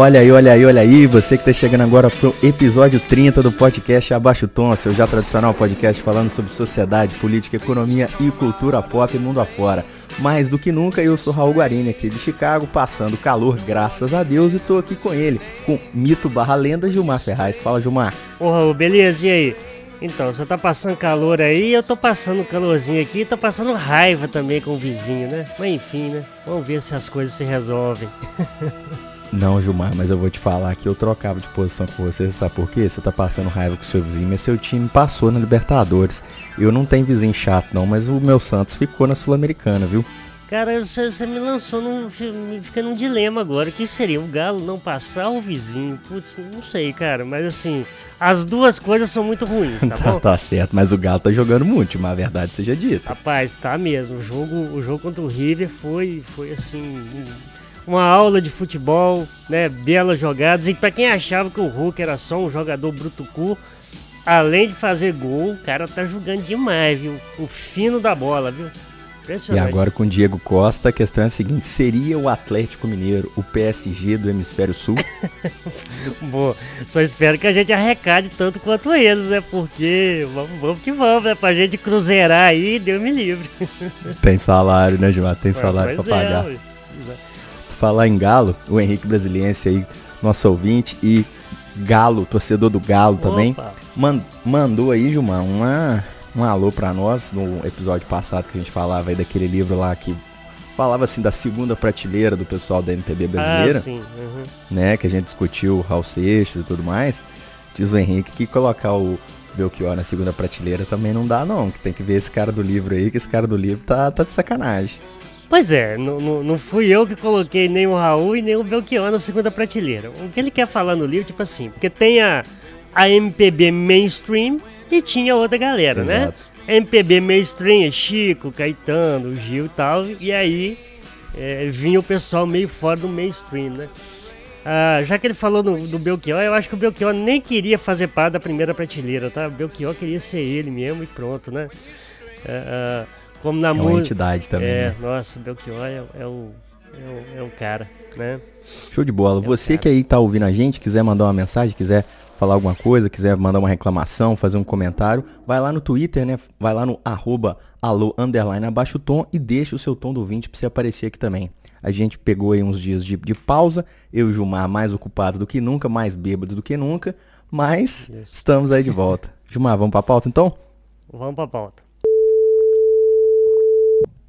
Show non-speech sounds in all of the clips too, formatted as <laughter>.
Olha aí, olha aí, olha aí, você que tá chegando agora pro episódio 30 do podcast Abaixo o Tom, seu já tradicional podcast falando sobre sociedade, política, economia e cultura pop mundo afora. Mais do que nunca, eu sou Raul Guarini aqui de Chicago, passando calor, graças a Deus, e tô aqui com ele, com mito barra lenda Gilmar Ferraz. Fala, Gilmar. Ô Raul, beleza, e aí? Então, você tá passando calor aí, eu tô passando calorzinho aqui, tô passando raiva também com o vizinho, né? Mas enfim, né? Vamos ver se as coisas se resolvem. <laughs> Não, Gilmar, mas eu vou te falar que eu trocava de posição com você, sabe por quê? Você tá passando raiva com seu vizinho, mas seu time passou na Libertadores. Eu não tenho vizinho chato não, mas o meu Santos ficou na Sul-Americana, viu? Cara, você, você me lançou num. me Fica num dilema agora. O que seria? O Galo não passar o vizinho? Putz, não sei, cara. Mas assim, as duas coisas são muito ruins, tá <laughs> Tá, bom? tá certo, mas o Galo tá jogando muito, mas a verdade seja dita. Rapaz, tá mesmo. O jogo, o jogo contra o River foi, foi assim. um- Uma aula de futebol, né? Belas jogadas. E pra quem achava que o Hulk era só um jogador brutucu, além de fazer gol, o cara tá jogando demais, viu? O fino da bola, viu? E agora com o Diego Costa, a questão é a seguinte: seria o Atlético Mineiro o PSG do Hemisfério Sul? <laughs> Bom, só espero que a gente arrecade tanto quanto eles, né? Porque vamos, vamos que vamos, né? Pra gente cruzeirar aí, Deus me livre. Tem salário, né, Gilmar? Tem salário pra Pois é, pagar. ué. Falar em Galo, o Henrique Brasiliense aí, nosso ouvinte, e Galo, torcedor do Galo também, Opa. man- mandou aí, Gilmar, uma, um alô pra nós no episódio passado que a gente falava aí daquele livro lá que falava assim da segunda prateleira do pessoal da MPB brasileira, Ah, uhum. né? Que a gente discutiu o Raul Seixas e tudo mais. Diz o Henrique que colocar o Belchior na segunda prateleira também não dá, não. Que tem que ver esse cara do livro aí, que esse cara do livro tá, tá de sacanagem. Pois é, não, fui eu que coloquei nem o Raul e nem o Belchior na segunda prateleira. O que ele quer falar no livro, tipo assim, porque tem a, a MPB mainstream e tinha outra galera, né? Exato. MPB mainstream é Chico, Caetano, Gil e tal, e aí é, vinha o pessoal meio fora do mainstream, né? Ah, já que ele falou do, do Belchior, eu acho que o Belchior nem queria fazer parte da primeira prateleira, tá? O Belchior queria ser ele mesmo e pronto, né? Ah, ah, como na É uma música. entidade também. É, né? nossa, o Belchior é, é o, é, o, é o cara, né? Show de bola. Você que aí tá ouvindo a gente, quiser mandar uma mensagem, quiser falar alguma coisa, quiser mandar uma reclamação, fazer um comentário, vai lá no Twitter, né? Vai lá no arroba alô, underline, abaixo o tom e deixa o seu tom do 20 pra você aparecer aqui também. A gente pegou aí uns dias de, de pausa, eu e o Gilmar mais ocupados do que nunca, mais bêbados do que nunca, mas Isso. estamos aí de volta. Gilmar, vamos pra pauta então? Vamos pra pauta.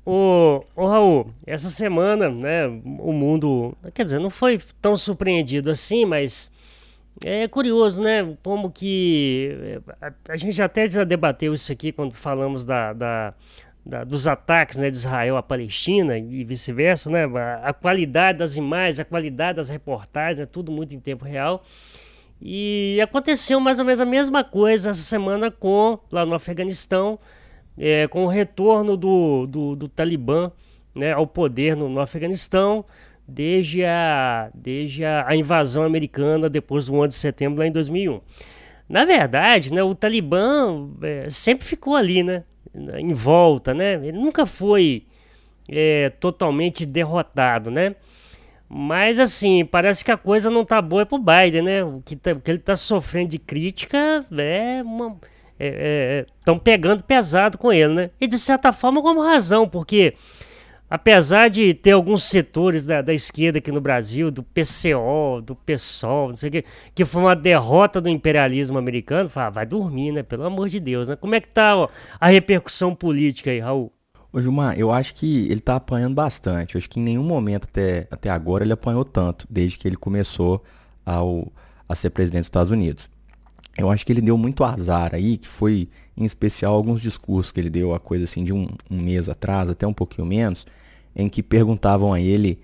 Ô, ô Raul, essa semana, né, o mundo, quer dizer, não foi tão surpreendido assim, mas é curioso, né, como que é, a, a gente até já debateu isso aqui quando falamos da, da- da- dos ataques, né, de Israel à Palestina e vice-versa, né, a, a qualidade das imagens, a qualidade das reportagens, é tudo muito em tempo real. E aconteceu mais ou menos a mesma coisa essa semana com, lá no Afeganistão, é, com o retorno do, do, do Talibã né, ao poder no, no Afeganistão desde, a, desde a, a invasão americana depois do 11 de setembro lá em 2001. Na verdade, né, o Talibã é, sempre ficou ali, né, em volta, né, ele nunca foi é, totalmente derrotado, né. Mas assim, parece que a coisa não tá boa pro Biden, né? O que, tá- o que ele tá sofrendo de crítica é uma. Estão pegando pesado com ele, né? E de certa forma com razão, porque apesar de ter alguns setores da, da, esquerda aqui no Brasil, do PCO, do PSOL, não sei o que, que foi uma derrota do imperialismo americano, fala, ah, vai dormir, né? Pelo amor de Deus, né? Como é que tá ó, a repercussão política aí, Raul? Ô Gilmar, eu acho que ele tá apanhando bastante. Eu acho que em nenhum momento até, até agora ele apanhou tanto, desde que ele começou ao, a ser presidente dos Estados Unidos. Eu acho que ele deu muito azar aí, que foi em especial alguns discursos que ele deu, a coisa assim de um, um mês atrás, até um pouquinho menos, em que perguntavam a ele,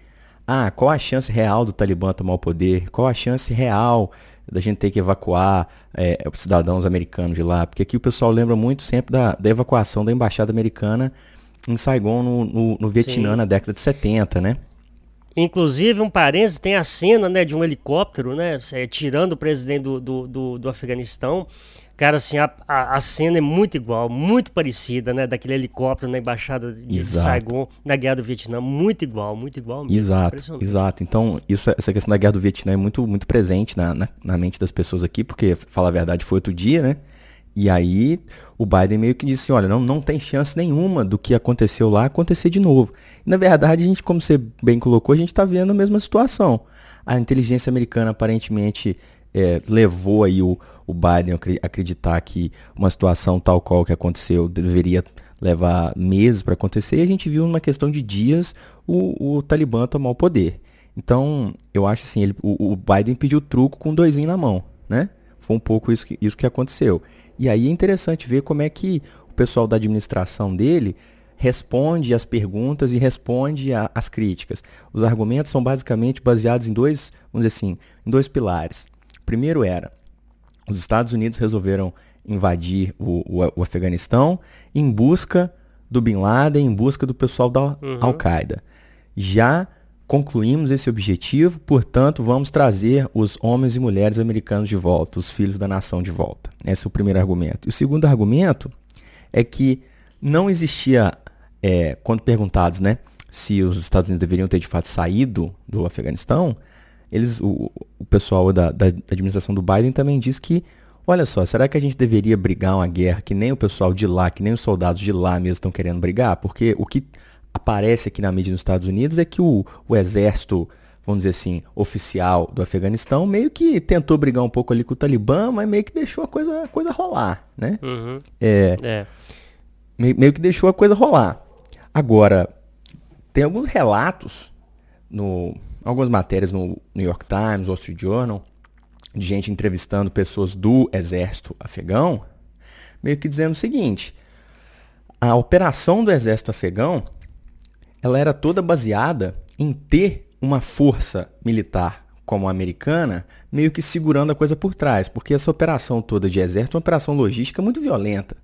ah, qual a chance real do Talibã tomar o poder? Qual a chance real da gente ter que evacuar é, os cidadãos americanos de lá? Porque aqui o pessoal lembra muito sempre da, da evacuação da embaixada americana em Saigon, no, no, no Vietnã, Sim. na década de 70, né? Inclusive, um parênteses, tem a cena né, de um helicóptero, né? É, tirando o presidente do, do, do, do Afeganistão. Cara, assim, a, a, cena é muito igual, muito parecida, né? Daquele helicóptero na embaixada de, Saigon, na Guerra do Vietnã. Muito igual, muito igual mesmo. Exato, exato. Então, isso, essa questão da Guerra do Vietnã é muito, muito presente na, na, na mente das pessoas aqui, porque, falar a verdade, foi outro dia, né? E aí, o Biden meio que disse, olha, não, não tem chance nenhuma do que aconteceu lá acontecer de novo. E, na verdade, a gente, como você bem colocou, a gente está vendo a mesma situação. A inteligência americana aparentemente é, levou aí o, o Biden a acreditar que uma situação tal qual que aconteceu deveria levar meses para acontecer, e a gente viu numa questão de dias o, o Talibã tomar o poder. Então, eu acho assim, ele, o, o Biden pediu truco com dois na mão, né? Foi um pouco isso que, isso que aconteceu. E aí é interessante ver como é que o pessoal da administração dele responde às perguntas e responde às críticas. Os argumentos são basicamente baseados em dois, vamos dizer assim, em dois pilares. O primeiro era, os Estados Unidos resolveram invadir o, o, o Afeganistão em busca do Bin Laden, em busca do pessoal da uhum. Al-Qaeda. Já Concluímos esse objetivo, portanto, vamos trazer os homens e mulheres americanos de volta, os filhos da nação de volta. Esse é o primeiro argumento. E o segundo argumento é que não existia, é, quando perguntados né, se os Estados Unidos deveriam ter de fato saído do Afeganistão, eles, o, o pessoal da, da administração do Biden também diz que, olha só, será que a gente deveria brigar uma guerra que nem o pessoal de lá, que nem os soldados de lá mesmo estão querendo brigar? Porque o que aparece aqui na mídia nos Estados Unidos é que o, o exército, vamos dizer assim, oficial do Afeganistão meio que tentou brigar um pouco ali com o Talibã, mas meio que deixou a coisa, a coisa rolar, né? Uhum. É, é. Meio, meio que deixou a coisa rolar. Agora, tem alguns relatos, no, algumas matérias no New York Times, Wall Street Journal, de gente entrevistando pessoas do exército afegão, meio que dizendo o seguinte: a operação do exército afegão ela era toda baseada em ter uma força militar como a americana, meio que segurando a coisa por trás, porque essa operação toda de exército é uma operação logística muito violenta,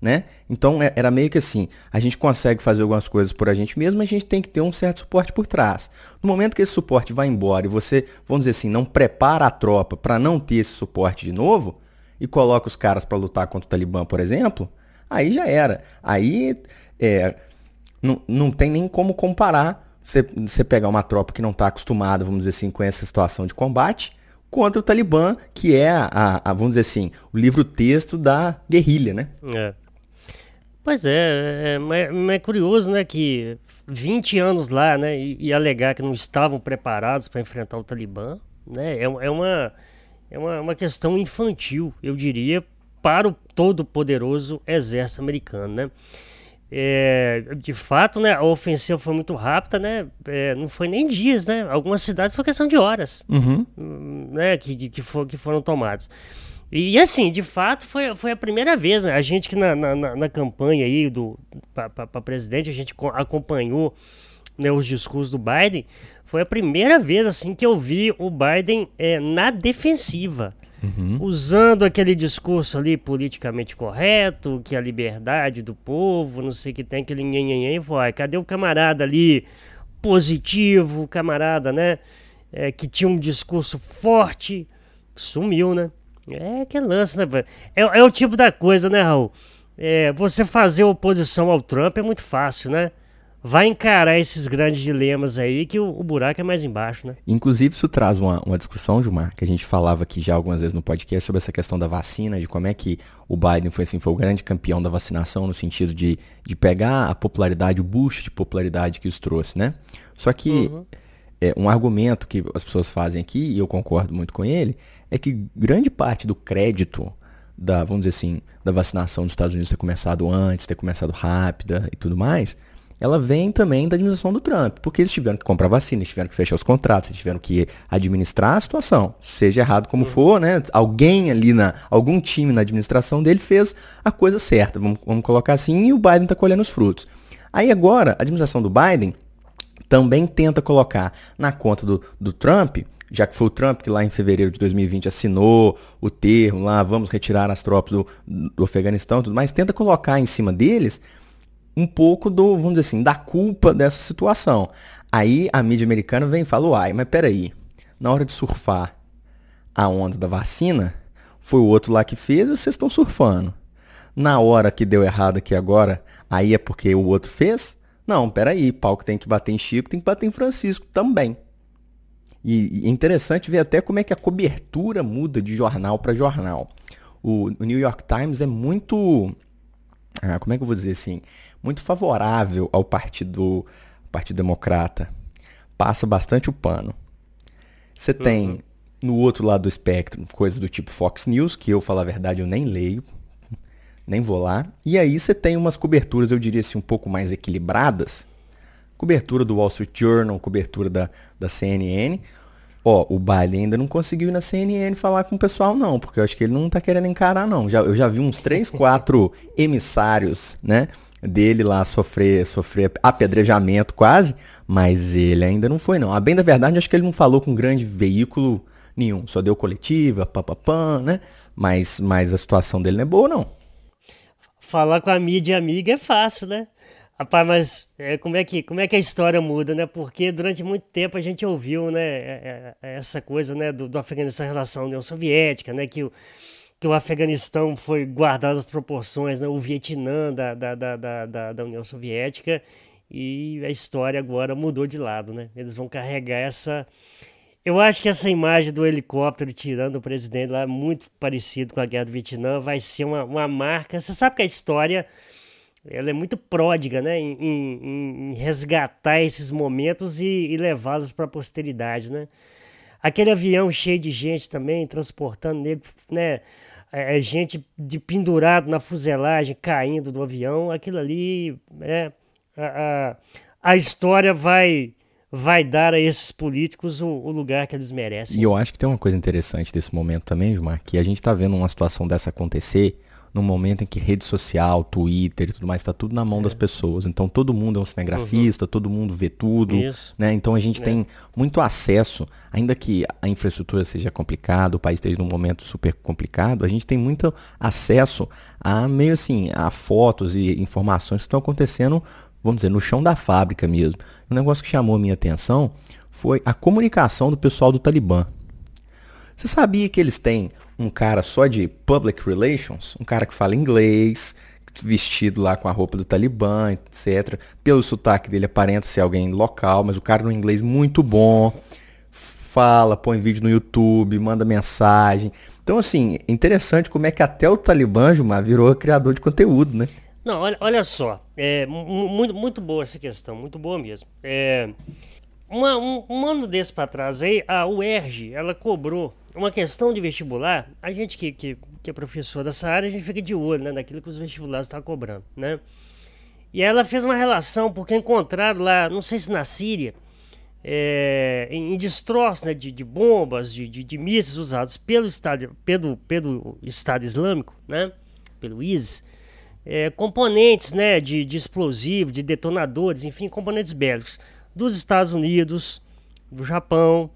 né? Então é, era meio que assim, a gente consegue fazer algumas coisas por a gente mesmo, mas a gente tem que ter um certo suporte por trás. No momento que esse suporte vai embora e você, vamos dizer assim, não prepara a tropa para não ter esse suporte de novo e coloca os caras para lutar contra o Talibã, por exemplo, aí já era. Aí é, não, não tem nem como comparar você pegar uma tropa que não está acostumada, vamos dizer assim, com essa situação de combate, contra o Talibã, que é, a, a vamos dizer assim, o livro-texto da guerrilha, né? É. Pois é, é, é, é, curioso, né, que 20 anos lá, né, e, e alegar que não estavam preparados para enfrentar o Talibã, né, é, é, uma, é uma, uma questão infantil, eu diria, para o todo poderoso exército americano, né? É, de fato, né, a ofensiva foi muito rápida, né? É, não foi nem dias, né? Algumas cidades foi questão de horas, uhum. né? Que, que, for, que foram tomadas. E, assim, de fato, foi, foi a primeira vez, né? A gente que na, na, na campanha aí do para presidente, a gente acompanhou né, os discursos do Biden. Foi a primeira vez assim que eu vi o Biden é, na defensiva. Uhum. Usando aquele discurso ali politicamente correto, que a liberdade do povo, não sei o que tem, aquele nhenhenhen, vai. Cadê o camarada ali positivo, camarada, né? É, que tinha um discurso forte, sumiu, né? É que lance, né? É, é o tipo da coisa, né, Raul? É, você fazer oposição ao Trump é muito fácil, né? Vai encarar esses grandes dilemas aí que o, o, buraco é mais embaixo, né? Inclusive, isso traz uma, uma discussão, Gilmar, que a gente falava aqui já algumas vezes no podcast sobre essa questão da vacina, de como é que o Biden foi assim, foi o grande campeão da vacinação no sentido de, de pegar a popularidade, o boost de popularidade que isso trouxe, né? Só que uhum. é, um argumento que as pessoas fazem aqui, e eu concordo muito com ele, é que grande parte do crédito da, vamos dizer assim, da vacinação dos Estados Unidos ter começado antes, ter começado rápida e tudo mais, ela vem também da administração do Trump, porque eles tiveram que comprar vacina, eles tiveram que fechar os contratos, eles tiveram que administrar a situação, seja errado como for, né? Alguém ali na, algum time na administração dele fez a coisa certa, vamos, vamos colocar assim, e o Biden está colhendo os frutos. Aí agora, a administração do Biden também tenta colocar na conta do, do Trump, já que foi o Trump que lá em fevereiro de 2020 assinou o termo lá, vamos retirar as tropas do, do Afeganistão e tudo mais, tenta colocar em cima deles um pouco do, vamos dizer assim, da culpa dessa situação. Aí a mídia americana vem e fala, uai, mas peraí, na hora de surfar a onda da vacina, foi o outro lá que fez e vocês estão surfando. Na hora que deu errado aqui agora, aí é porque o outro fez? Não, peraí, pau que tem que bater em Chico, tem que bater em Francisco também. E, é interessante ver até como é que a cobertura muda de jornal para jornal. O, o, New York Times é muito. Ah, como é que eu vou dizer assim? Muito favorável ao Partido, partido Democrata. Passa bastante o pano. Você uhum. tem no outro lado do espectro coisas do tipo Fox News, que eu, falar a verdade, eu nem leio, nem vou lá. E aí você tem umas coberturas, eu diria assim, um pouco mais equilibradas. Cobertura do Wall Street Journal, cobertura da, da CNN. Ó, o Biden ainda não conseguiu ir na CNN falar com o pessoal, não, porque eu acho que ele não tá querendo encarar, não. Já, eu já vi uns três, quatro <laughs> emissários, né? Dele lá sofrer, sofrer apedrejamento quase, mas ele ainda não foi não. A bem da verdade, acho que ele não falou com grande veículo nenhum, só deu coletiva, papapã, né? Mas, mas a situação dele não é boa não. Falar com a mídia amiga é fácil, né? Rapaz, mas é, como, é que, como é que a história muda, né? Porque durante muito tempo a gente ouviu, né, é, é, essa coisa, né, do, do Afeganistão em relação à União Soviética, né, que o, que o Afeganistão foi guardado as proporções, né? o Vietnã da, da, da, da, da União Soviética, e a história agora mudou de lado, né? Eles vão carregar essa. Eu acho que essa imagem do helicóptero tirando o presidente lá, muito parecido com a guerra do Vietnã, vai ser uma, uma marca. Você sabe que a história ela é muito pródiga, né? Em, em, em resgatar esses momentos e, e levá-los para a posteridade, né? Aquele avião cheio de gente também, transportando nele, né? É, é, gente de pendurado na fuselagem, caindo do avião, aquilo ali, é, a, a, a história vai vai dar a esses políticos o, o, lugar que eles merecem. E eu acho que tem uma coisa interessante desse momento também, Gilmar, que a gente está vendo uma situação dessa acontecer num momento em que rede social, Twitter e tudo mais, está tudo na mão é. das pessoas. Então todo mundo é um cinegrafista, uhum. todo mundo vê tudo. Isso. Né? Então a gente é. tem muito acesso, ainda que a infraestrutura seja complicada, o país esteja num momento super complicado, a gente tem muito acesso a meio assim, a fotos e informações que estão acontecendo, vamos dizer, no chão da fábrica mesmo. Um negócio que chamou a minha atenção foi a comunicação do pessoal do Talibã. Você sabia que eles têm um cara só de public relations, um cara que fala inglês, vestido lá com a roupa do Talibã, etc. Pelo sotaque dele aparenta ser alguém local, mas o cara no inglês muito bom, fala, põe vídeo no YouTube, manda mensagem. Então, assim, interessante como é que até o Talibã, Gilmar, virou criador de conteúdo, né? Não, olha, olha só, é muito, muito boa essa questão, muito boa mesmo. É, uma, um, um ano desse para trás aí, a UERJ, ela cobrou uma questão de vestibular, a gente que, que, que é professor dessa área, a gente fica de olho né, naquilo que os vestibulares estão cobrando, né? E ela fez uma relação, porque encontraram lá, não sei se na Síria, é, em, em destroços né, de, de, bombas, de, de, de mísseis usados pelo Estado, pelo, pelo Estado Islâmico, né, pelo ISIS, é, componentes né, de, de explosivos, de detonadores, enfim, componentes bélicos dos Estados Unidos, do Japão,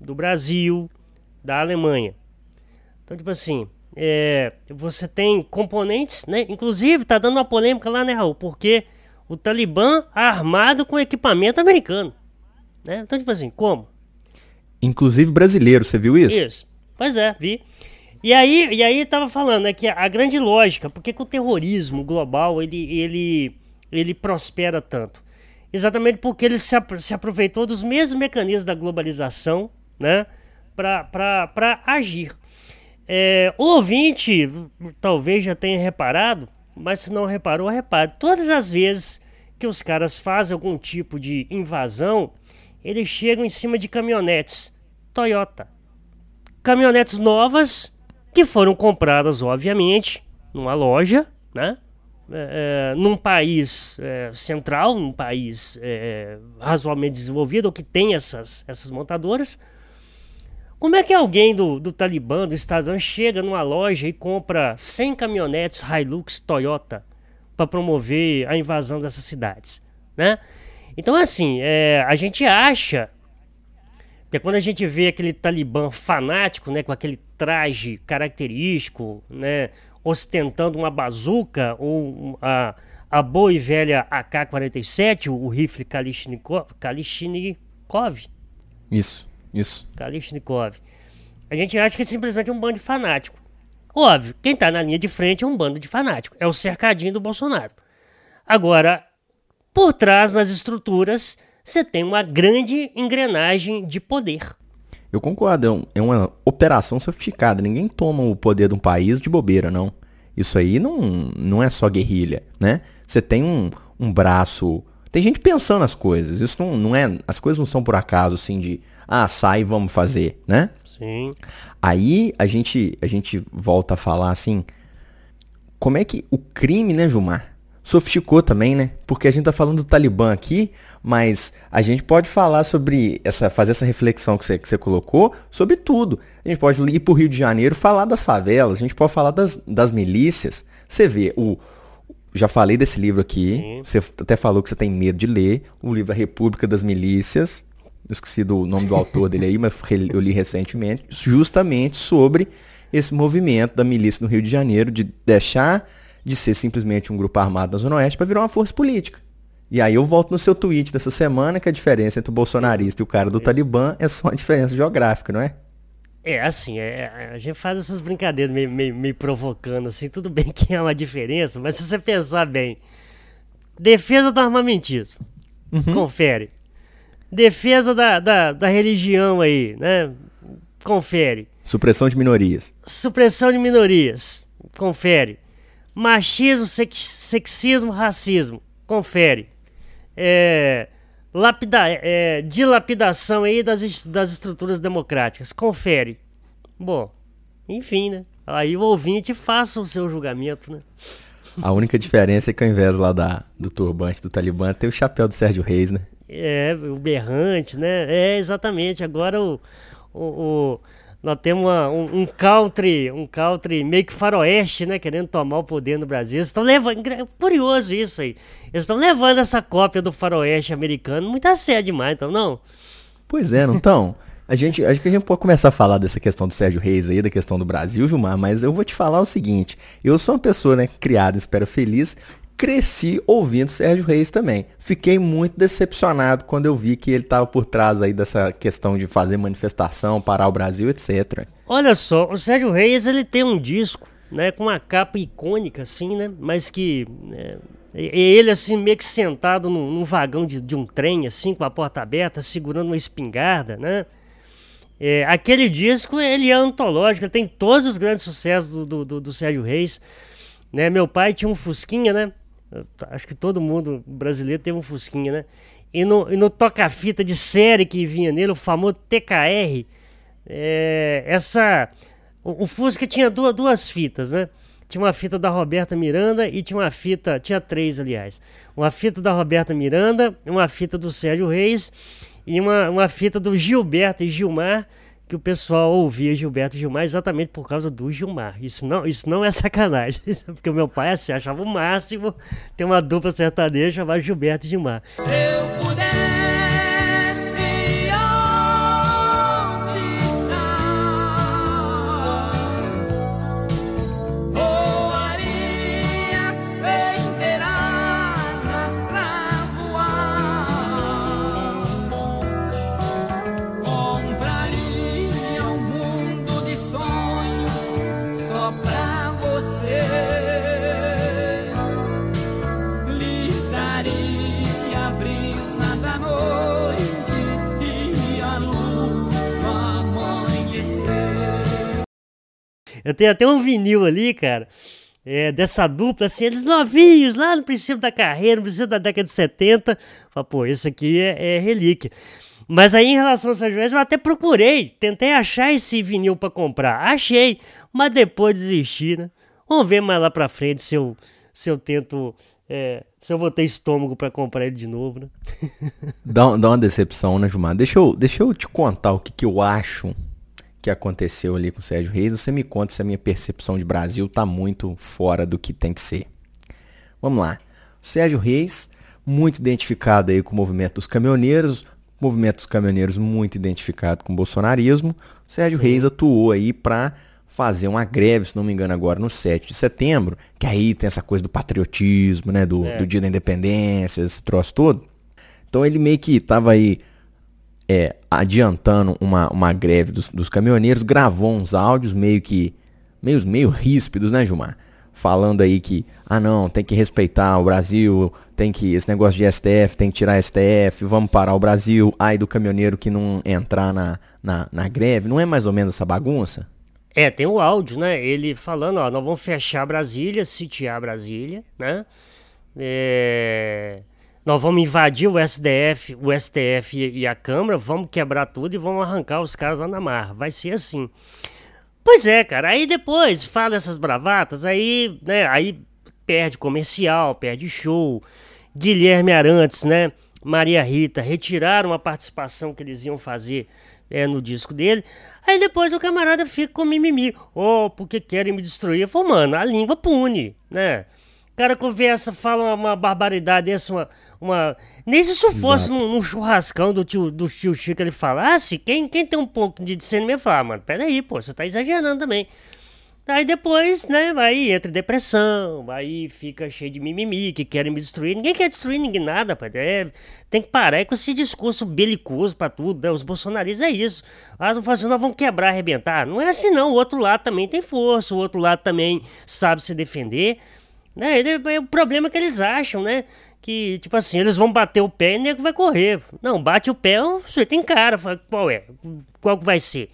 do Brasil, da Alemanha. Então, tipo assim, é, você tem componentes, né? Inclusive, tá dando uma polêmica lá, né, Raul? Porque o Talibã armado com equipamento americano. Né? Então, tipo assim, como? Inclusive brasileiro, você viu isso? Isso. Pois é, vi. E aí, e aí tava falando né, que a grande lógica, porque que o terrorismo global ele, ele, ele prospera tanto? exatamente porque ele se, se aproveitou dos mesmos mecanismos da globalização né, para agir. É, o ouvinte talvez já tenha reparado, mas se não reparou, repare. Todas as vezes que os caras fazem algum tipo de invasão, eles chegam em cima de caminhonetes Toyota. Caminhonetes novas que foram compradas, obviamente, numa loja, né? É, é, num país é, central, num país é, razoavelmente desenvolvido, ou que tem essas, essas montadoras. Como é que alguém do, do Talibã, do Estadão, chega numa loja e compra 100 caminhonetes Hilux Toyota para promover a invasão dessas cidades, né? Então, assim, é, a gente acha que quando a gente vê aquele Talibã fanático, né, com aquele traje característico, né, ostentando uma bazuca ou a, a boa e velha AK-47, o rifle Kalishnikov, Kalishnikov. Isso, isso. Kalishnikov. A gente acha que é simplesmente um bando de fanático. Óbvio, quem está na linha de frente é um bando de fanático. É o cercadinho do Bolsonaro. Agora, por trás das estruturas, você tem uma grande engrenagem de poder. Eu concordo, é, é uma operação sofisticada. Ninguém toma o poder de um país de bobeira, não. Isso aí não, não é só guerrilha, né? Você tem um, um braço. Tem gente pensando as coisas. Isso não, não é. As coisas não são por acaso, assim, de. Ah, sai, vamos fazer, né? Sim. Aí a gente, a gente volta a falar assim. Como é que o crime, né, Gilmar? Sofisticou também, né? Porque a gente tá falando do Talibã aqui, mas a gente pode falar sobre essa, fazer essa reflexão que você, que você colocou sobre tudo. A gente pode ir para o Rio de Janeiro falar das favelas, a gente pode falar das, das milícias. Você vê, o, já falei desse livro aqui, Sim. você até falou que você tem medo de ler, o livro A República das Milícias. Esqueci do nome do autor dele aí, mas eu li recentemente, justamente sobre esse movimento da milícia no Rio de Janeiro de deixar de ser simplesmente um grupo armado na Zona Oeste para virar uma força política. E aí eu volto no seu tweet dessa semana que a diferença entre o bolsonarista e o cara do Talibã é só a diferença geográfica, não é? É, assim, é, é, a gente faz essas brincadeiras meio, meio, meio, provocando, assim, tudo bem que é uma diferença, mas se você pensar bem, defesa do armamentismo, uhum. confere. Defesa da, da, da religião aí, né? Confere. Supressão de minorias. Supressão de minorias, confere. Machismo, sex, sexismo, racismo, confere é, lapida, é, dilapidação aí das, das estruturas democráticas. Confere. Bom, enfim, né? Aí o ouvinte faça o seu julgamento, né? A única diferença é que ao invés lá da, do turbante do Talibã tem o chapéu do Sérgio Reis, né? É, o berrante, né? É, exatamente. Agora o, o, o nós temos uma, um, um, country, um country meio que faroeste, né? Querendo tomar o poder no Brasil. Eles estão levando. Curioso isso aí. Eles estão levando essa cópia do faroeste americano muito a sério demais, então não? Pois é, não estão? A gente, acho que a gente pode começar a falar dessa questão do Sérgio Reis aí, da questão do Brasil, Gilmar, mas eu vou te falar o seguinte, eu sou uma pessoa, né, criada, espero feliz, cresci ouvindo Sérgio Reis também. Fiquei muito decepcionado quando eu vi que ele estava por trás aí dessa questão de fazer manifestação, parar o Brasil, etc. Olha só, o Sérgio Reis ele tem um disco, né, com uma capa icônica assim, né, mas que é, ele assim meio que sentado num, num vagão de, de, um trem assim, com a porta aberta, segurando uma espingarda, né? É, aquele disco ele é antológico, ele tem todos os grandes sucessos do, do, do, do Sérgio Reis. Né? Meu pai tinha um Fusquinha, né? Acho que todo mundo brasileiro teve um Fusquinha, né? E no, e no toca-fita de série que vinha nele, o famoso TKR, é, essa. O, o, Fusca tinha duas, duas fitas, né? Tinha uma fita da Roberta Miranda e tinha uma fita. Tinha três, aliás. Uma fita da Roberta Miranda, uma fita do Sérgio Reis e uma, uma fita do Gilberto e Gilmar que o pessoal ouvia Gilberto Gilmar exatamente por causa do Gilmar. Isso não, isso não é sacanagem, <laughs> porque o meu pai assim, achava o máximo ter uma dupla sertaneja chamada Gilberto Gilmar. Se eu puder Eu tenho até um vinil ali, cara, é, dessa dupla, assim, eles novinhos, lá no princípio da carreira, no princípio da década de 70. Fala, pô, isso aqui é, é relíquia. Mas aí, em relação ao São João, eu até procurei, tentei achar esse vinil para comprar. Achei, mas depois desisti, né? Vamos ver mais lá pra frente se eu, se eu tento. É, se eu vou ter estômago para comprar ele de novo, né? <laughs> dá, dá uma decepção, né, Gilmar? Deixa eu, deixa eu te contar o que, que eu acho que aconteceu ali com o Sérgio Reis. Você me conta se a minha percepção de Brasil tá muito fora do que tem que ser. Vamos lá. O Sérgio Reis, muito identificado aí com o movimento dos caminhoneiros, movimento dos caminhoneiros muito identificado com o bolsonarismo. O Sérgio Reis atuou aí para fazer uma greve, se não me engano, agora no 7 de setembro, que aí tem essa coisa do patriotismo, né? Do, é. do dia da independência, esse troço todo. Então ele meio que tava aí é, adiantando uma, uma greve dos, dos caminhoneiros, gravou uns áudios meio que. meio, meio ríspidos, né, Gilmar? Falando aí que, ah não, tem que respeitar o Brasil, tem que. Esse negócio de STF, tem que tirar STF, vamos parar o Brasil, ai do caminhoneiro que não entrar na, na, na greve. Não é mais ou menos essa bagunça? É, tem o áudio, né? Ele falando, ó, nós vamos fechar Brasília, sitiar Brasília, né? É... Nós vamos invadir o SDF, o STF e a Câmara, vamos quebrar tudo e vamos arrancar os caras lá na mar. Vai ser assim. Pois é, cara. Aí depois fala essas bravatas, aí, né? Aí perde comercial, perde show. Guilherme Arantes, né? Maria Rita retiraram a participação que eles iam fazer é, no disco dele. Aí depois o camarada fica com mimimi. Oh, porque querem me destruir. Eu falo, mano, a língua pune, né? O cara conversa, fala uma, uma barbaridade dessa, uma, uma... Nem se isso fosse num, num, churrascão do tio, do tio Chico ele falasse, quem, quem tem um pouco de discernimento fala, mano, peraí, pô, você tá exagerando também. Aí depois, né, aí entra depressão, aí fica cheio de mimimi, que querem me destruir. Ninguém quer destruir ninguém nada, pai. É, tem que parar com esse discurso belicoso pra tudo, né? Os bolsonaristas é isso. Ah, vão fazer, nós vamos quebrar, arrebentar. Não é assim não, o outro lado também tem força, o outro lado também sabe se defender. Né? É o problema que eles acham, né? Que, tipo assim, eles vão bater o pé e o nego vai correr. Não, bate o pé, sujeito tem cara. Fala, qual é? Qual que vai ser?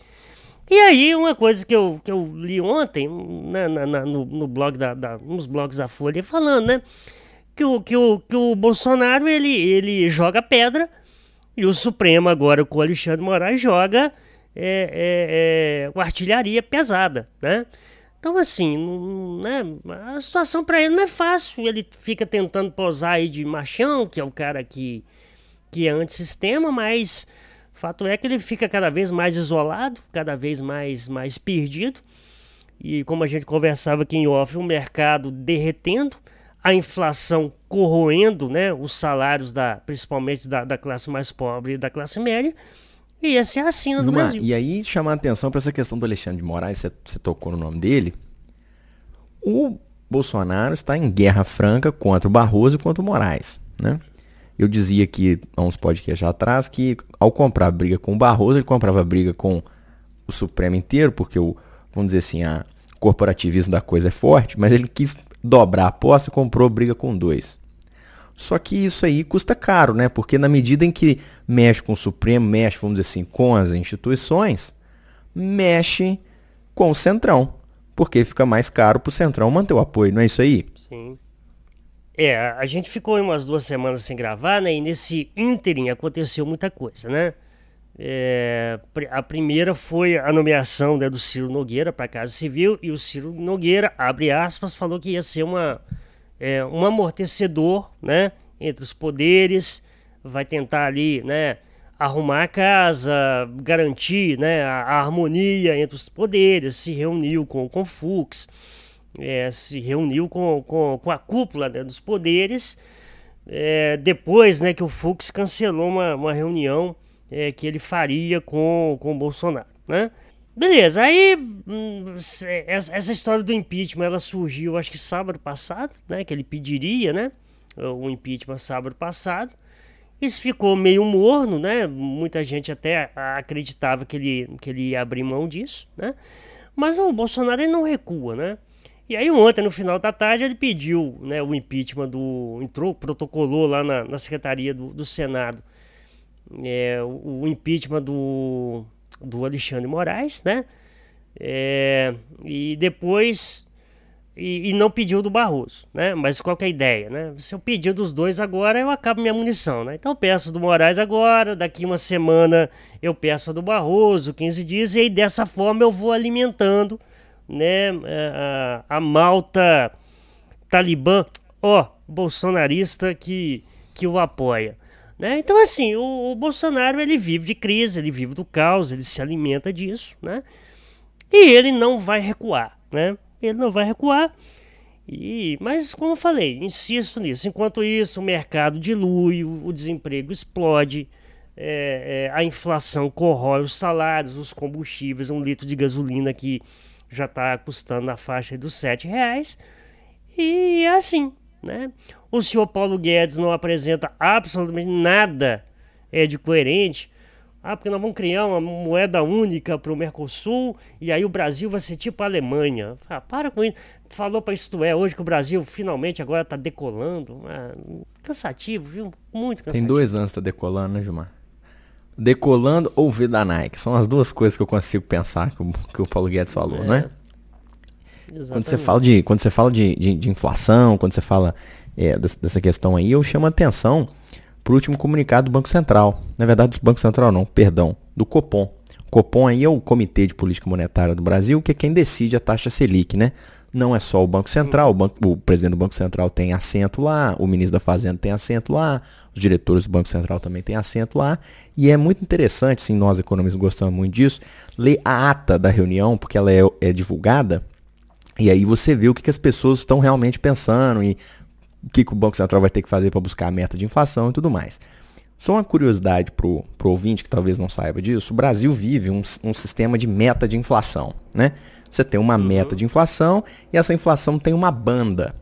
E aí, uma coisa que eu, que eu li ontem, na, na, na no, no, blog da, da, nos blogs da Folha, falando, né? Que o, que o, que o Bolsonaro, ele, ele joga pedra e o Supremo agora, com o Alexandre Moraes, joga é, é, é, artilharia pesada, né? Então, assim, não, né, a situação para ele não é fácil. Ele fica tentando posar aí de machão, que é o cara que, que é antissistema, mas Fato é que ele fica cada vez mais isolado, cada vez mais, mais perdido. E como a gente conversava aqui em off, o mercado derretendo, a inflação corroendo né, os salários, da, principalmente da, da classe mais pobre e da classe média. E essa é a sina do Brasil. E aí, chamar a atenção para essa questão do Alexandre de Moraes, você, tocou no nome dele. O Bolsonaro está em guerra franca contra o Barroso e contra o Moraes. Né? Eu dizia aqui há uns podcasts atrás que ao comprar briga com o Barroso, ele comprava briga com o Supremo inteiro, porque o, vamos dizer assim, a corporativismo da coisa é forte, mas ele quis dobrar a aposta e comprou briga com dois. Só que isso aí custa caro, né? Porque na medida em que mexe com o Supremo, mexe, vamos dizer assim, com as instituições, mexe com o Centrão. Porque fica mais caro para o Centrão manter o apoio, não é isso aí? Sim. É, a gente ficou umas duas semanas sem gravar, né? E nesse ínterim aconteceu muita coisa, né? É, a primeira foi a nomeação né, do Ciro Nogueira para a Casa Civil e o Ciro Nogueira, abre aspas, falou que ia ser uma, é, um amortecedor né, entre os poderes, vai tentar ali né, arrumar a casa, garantir né, a, a harmonia entre os poderes, se reuniu com, o Fux é, se reuniu com, com, com a cúpula né, dos poderes, é, depois né, que o Fux cancelou uma, uma reunião é, que ele faria com, com o Bolsonaro. Né? Beleza, aí hum, essa história do impeachment ela surgiu acho que sábado passado, né, que ele pediria né, o impeachment sábado passado. Isso ficou meio morno, né? Muita gente até acreditava que ele, que ele ia abrir mão disso, né? Mas o Bolsonaro ele não recua, né? E aí ontem, no final da tarde, ele pediu né, o impeachment do. entrou, protocolou lá na, na Secretaria do, do Senado é, o, o, impeachment do, do Alexandre Moraes, né? É, e depois e, e, não pediu do Barroso, né? Mas qual é a ideia, né? Se eu pedir dos dois agora, eu acabo minha munição, né? Então eu peço do Moraes agora, daqui uma semana eu peço a do Barroso, 15 dias, e aí dessa forma eu vou alimentando, né? A, a, a malta talibã, ó, bolsonarista que, que o apoia. Né? Então, assim, o, o, Bolsonaro ele vive de crise, ele vive do caos, ele se alimenta disso, né? E ele não vai recuar, né? Ele não vai recuar. E, mas, como eu falei, insisto nisso. Enquanto isso, o mercado dilui, o, o desemprego explode, é, é, a inflação corrói os salários, os combustíveis, um litro de gasolina que já está custando na faixa dos sete reais. E é assim, né? O senhor Paulo Guedes não apresenta absolutamente nada é, de coerente. Ah, porque nós vamos criar uma moeda única para o Mercosul e aí o Brasil vai ser tipo a Alemanha. Ah, para com isso. Falou para isto é hoje que o Brasil finalmente agora está decolando. Ah, cansativo, viu? Muito cansativo. Tem dois anos que está decolando, né, Gilmar? Decolando ou ver da Nike. São as duas coisas que eu consigo pensar que o, que o Paulo Guedes falou, é. né? Exatamente. Quando você fala de, quando você fala de, de, de inflação, quando você fala é, dessa questão aí, eu chamo a atenção para o último comunicado do Banco Central. Na verdade, do Banco Central não, perdão, do Copom. O Copom aí é o Comitê de Política Monetária do Brasil, que é quem decide a taxa Selic, né? Não é só o Banco Central, o, banco, o presidente do Banco Central tem assento lá, o ministro da Fazenda tem assento lá, os diretores do Banco Central também têm assento lá. E é muito interessante, sim, nós economistas gostamos muito disso, ler a ata da reunião, porque ela é, é divulgada, e aí você vê o que, que as pessoas estão realmente pensando e o que, que o Banco Central vai ter que fazer para buscar a meta de inflação e tudo mais. Só uma curiosidade para o ouvinte que talvez não saiba disso, o Brasil vive um, um sistema de meta de inflação. Né? Você tem uma uhum. meta de inflação e essa inflação tem uma banda.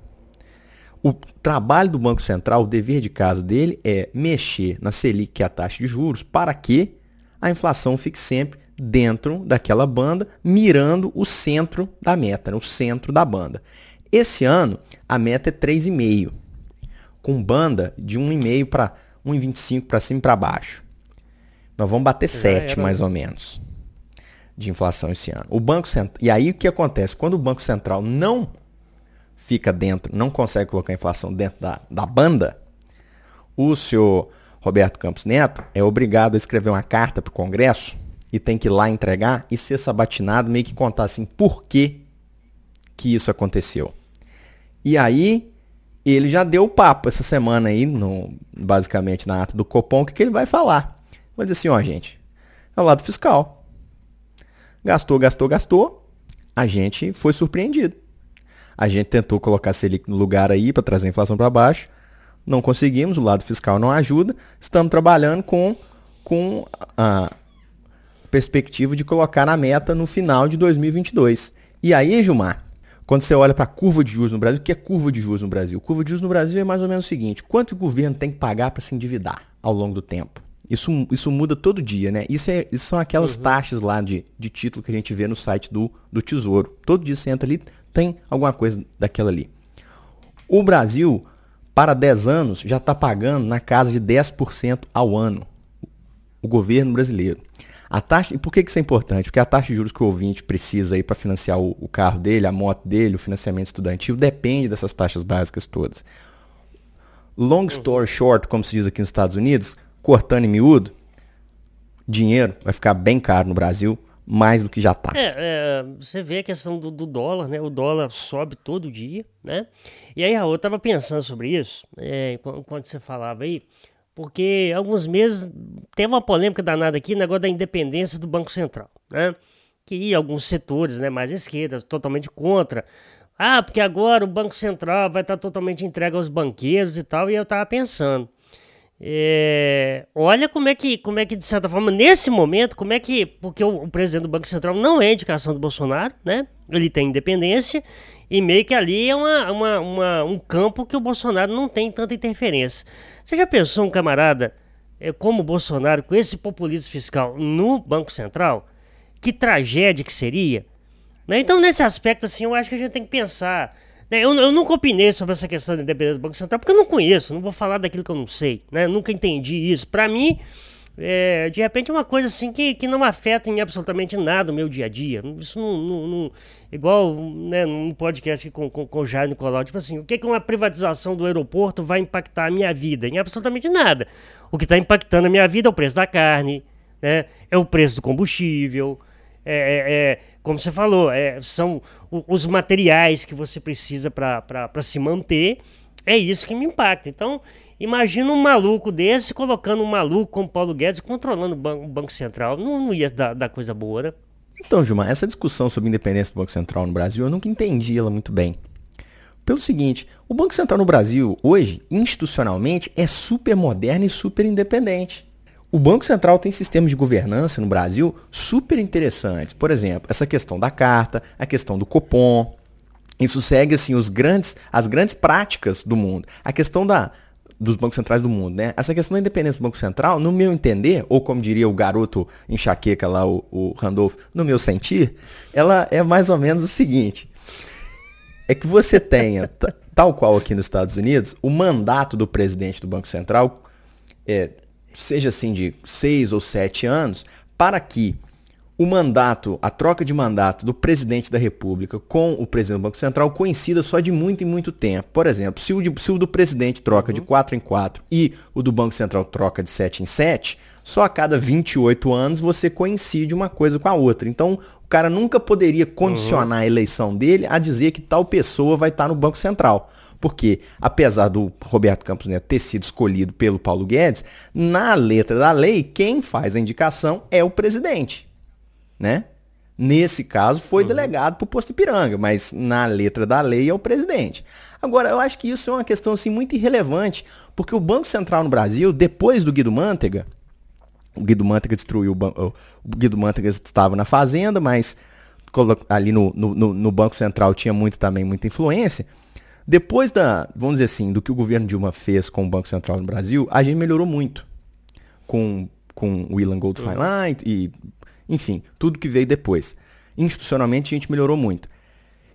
O trabalho do Banco Central, o dever de casa dele é mexer na Selic, que é a taxa de juros, para que a inflação fique sempre dentro daquela banda, mirando o centro da meta, né? o centro da banda. Esse ano, a meta é 3,5, com banda de 1,5 para 1,25 para cima e para baixo. Nós vamos bater 7 mais ou menos de inflação esse ano. O Banco Central, e aí o que acontece? Quando o Banco Central não fica dentro, não consegue colocar a inflação dentro da, da banda, o senhor Roberto Campos Neto é obrigado a escrever uma carta para o Congresso e tem que ir lá entregar e ser sabatinado, meio que contar assim por que, que isso aconteceu. E aí, ele já deu o papo essa semana aí, no, basicamente na ata do Copom, o que, que ele vai falar. Vai dizer assim, ó, gente, é o lado fiscal. Gastou, gastou, gastou. A gente foi surpreendido. A gente tentou colocar a Selic no lugar aí para trazer a inflação para baixo. Não conseguimos, o lado fiscal não ajuda. Estamos trabalhando com, com a perspectiva de colocar na meta no final de 2022. E aí, Gilmar, quando você olha para a curva de juros no Brasil, o que é curva de juros no Brasil? Curva de juros no Brasil é mais ou menos o seguinte: quanto o governo tem que pagar para se endividar ao longo do tempo? Isso, isso muda todo dia, né? Isso, é, isso são aquelas uhum. taxas lá de, de título que a gente vê no site do, do Tesouro. Todo dia você entra ali, tem alguma coisa daquela ali. O Brasil, para 10 anos, já está pagando na casa de 10% ao ano. O governo brasileiro. A taxa, e por que, que isso é importante? Porque a taxa de juros que o ouvinte precisa aí para financiar o, o, carro dele, a moto dele, o financiamento estudantil, depende dessas taxas básicas todas. Long story short, como se diz aqui nos Estados Unidos, cortando em miúdo, dinheiro vai ficar bem caro no Brasil, mais do que já está. É, é, você vê a questão do, do, dólar, né? O dólar sobe todo dia, né? E aí, Raul, eu tava pensando sobre isso, é, quando você falava aí, porque alguns meses teve uma polêmica danada aqui, negócio da independência do Banco Central, né? Que alguns setores, né, mais esquerda, totalmente contra. Ah, porque agora o Banco Central vai estar totalmente entregue aos banqueiros e tal, e eu tava pensando. É, olha como é que, como é que de certa forma nesse momento, como é que porque o, o, presidente do Banco Central não é indicação do Bolsonaro, né? Ele tem independência e meio que ali é uma, uma, uma, um campo que o Bolsonaro não tem tanta interferência. Você já pensou um camarada é, como o Bolsonaro, com esse populismo fiscal no Banco Central? Que tragédia que seria? Né? Então, nesse aspecto, assim, eu acho que a gente tem que pensar. Né? Eu, eu nunca opinei sobre essa questão da independência do Banco Central, porque eu não conheço, não vou falar daquilo que eu não sei. Né? Nunca entendi isso. Para mim, é, de repente é uma coisa assim que, que não afeta em absolutamente nada o meu dia a dia. Isso não. não, não igual né, num podcast com, com, com o Jair Nicolau, tipo assim, o que, que uma privatização do aeroporto vai impactar a minha vida? Em absolutamente nada. O que está impactando a minha vida é o preço da carne, né? é o preço do combustível, é, é, é como você falou, é, são os materiais que você precisa para se manter. É isso que me impacta. Então, Imagina um maluco desse colocando um maluco como Paulo Guedes controlando o Banco, o banco Central. Não, não ia dar, dar, coisa boa, né? Então, Gilmar, essa discussão sobre independência do Banco Central no Brasil, eu nunca entendi ela muito bem. Pelo seguinte, o Banco Central no Brasil, hoje, institucionalmente, é super moderno e super independente. O Banco Central tem sistemas de governança no Brasil super interessantes. Por exemplo, essa questão da carta, a questão do Copom. Isso segue assim os grandes, as grandes práticas do mundo. A questão da, dos bancos centrais do mundo, né? Essa questão da independência do Banco Central, no meu entender, ou como diria o garoto enxaqueca lá, o, o Randolph, no meu sentir, ela é mais ou menos o seguinte. É que você tenha, tal qual aqui nos Estados Unidos, o mandato do presidente do Banco Central, é, seja assim de seis ou sete anos, para que o mandato, a troca de mandato do presidente da República com o presidente do Banco Central coincida só de muito em muito tempo. Por exemplo, se o, de, se o do presidente troca uhum. de 4 em 4 e o do Banco Central troca de 7 em 7, só a cada 28 anos você coincide uma coisa com a outra. Então, o cara nunca poderia condicionar uhum. a eleição dele a dizer que tal pessoa vai estar no Banco Central. Porque, apesar do Roberto Campos Neto ter sido escolhido pelo Paulo Guedes, na letra da lei, quem faz a indicação é o presidente né? Nesse caso, foi uhum. delegado para o posto Ipiranga, mas na letra da lei é o presidente. Agora, eu acho que isso é uma questão assim, muito irrelevante, porque o Banco Central no Brasil, depois do Guido Mantega, o Guido Mantega destruiu o banco, o Guido Mantega estava na fazenda, mas ali no, no, no, Banco Central tinha muito também muita influência. Depois da, vamos dizer assim, do que o governo Dilma fez com o Banco Central no Brasil, a gente melhorou muito com, com o Ilan Goldfein lá e, e enfim, tudo que veio depois. Institucionalmente a gente melhorou muito.